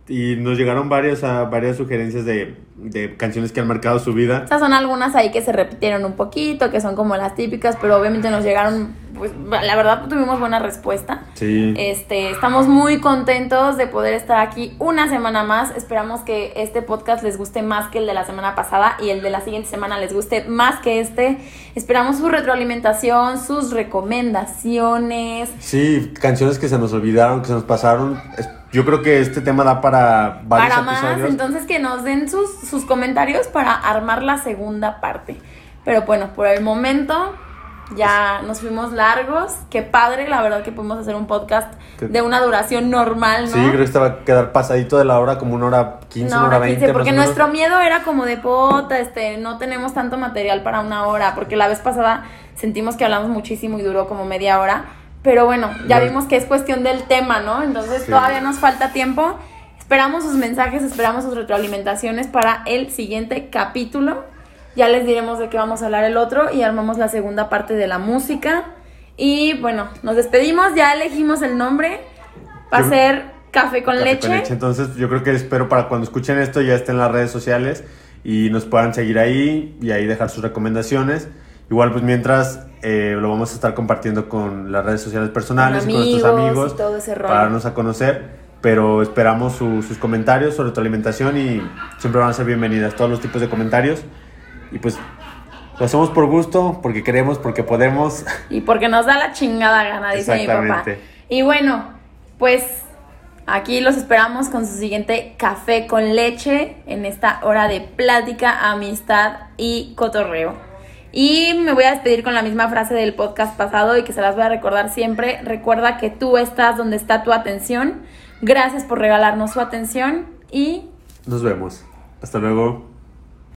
Y nos llegaron varias, a, varias sugerencias de, de canciones que han marcado su vida. Estas son algunas ahí que se repitieron un poquito, que son como las típicas, pero obviamente nos llegaron, pues la verdad tuvimos buena respuesta. Sí. Este, estamos muy contentos de poder estar aquí una semana más. Esperamos que este podcast les guste más que el de la semana pasada y el de la siguiente semana les guste más que este. Esperamos su retroalimentación, sus recomendaciones. Sí, canciones que se nos olvidaron, que se nos pasaron. Es- Yo creo que este tema da para varios para más, episodios. entonces que nos den sus, sus comentarios para armar la segunda parte. Pero bueno, por el momento ya nos fuimos largos. Qué padre, la verdad que pudimos hacer un podcast de una duración normal, ¿no? Sí, creo que va a quedar pasadito de la hora, como una hora 15, No, una hora hora 20. 15, más porque nuestro miedo era como de pota, este, no tenemos tanto material para una hora, porque la vez pasada sentimos que hablamos muchísimo y duró como media hora, pero bueno, ya vimos que es cuestión del tema, ¿no? Entonces Sí. todavía nos falta tiempo. Esperamos sus mensajes, esperamos sus retroalimentaciones para el siguiente capítulo. Ya les diremos de qué vamos a hablar el otro y armamos la segunda parte de la música. Y bueno, nos despedimos, ya elegimos el nombre. Va a ser Café con Café leche. con leche. Entonces, yo creo que espero para cuando escuchen esto ya estén en las redes sociales y nos puedan seguir ahí y ahí dejar sus recomendaciones. Igual, pues mientras eh, lo vamos a estar compartiendo con las redes sociales personales Con y con nuestros amigos para darnos a conocer. Pero esperamos su- sus comentarios sobre tu alimentación y siempre van a ser bienvenidas todos los tipos de comentarios. Y pues lo hacemos por gusto, porque queremos, porque podemos. *laughs* Y porque nos da la chingada gana, dice mi papá. Y bueno, pues aquí los esperamos con su siguiente café con leche en esta hora de plática, amistad y cotorreo. Y me voy a despedir con la misma frase del podcast pasado y que se las voy a recordar siempre. Recuerda que tú estás donde está tu atención. Gracias por regalarnos su atención y Nos vemos. Hasta luego.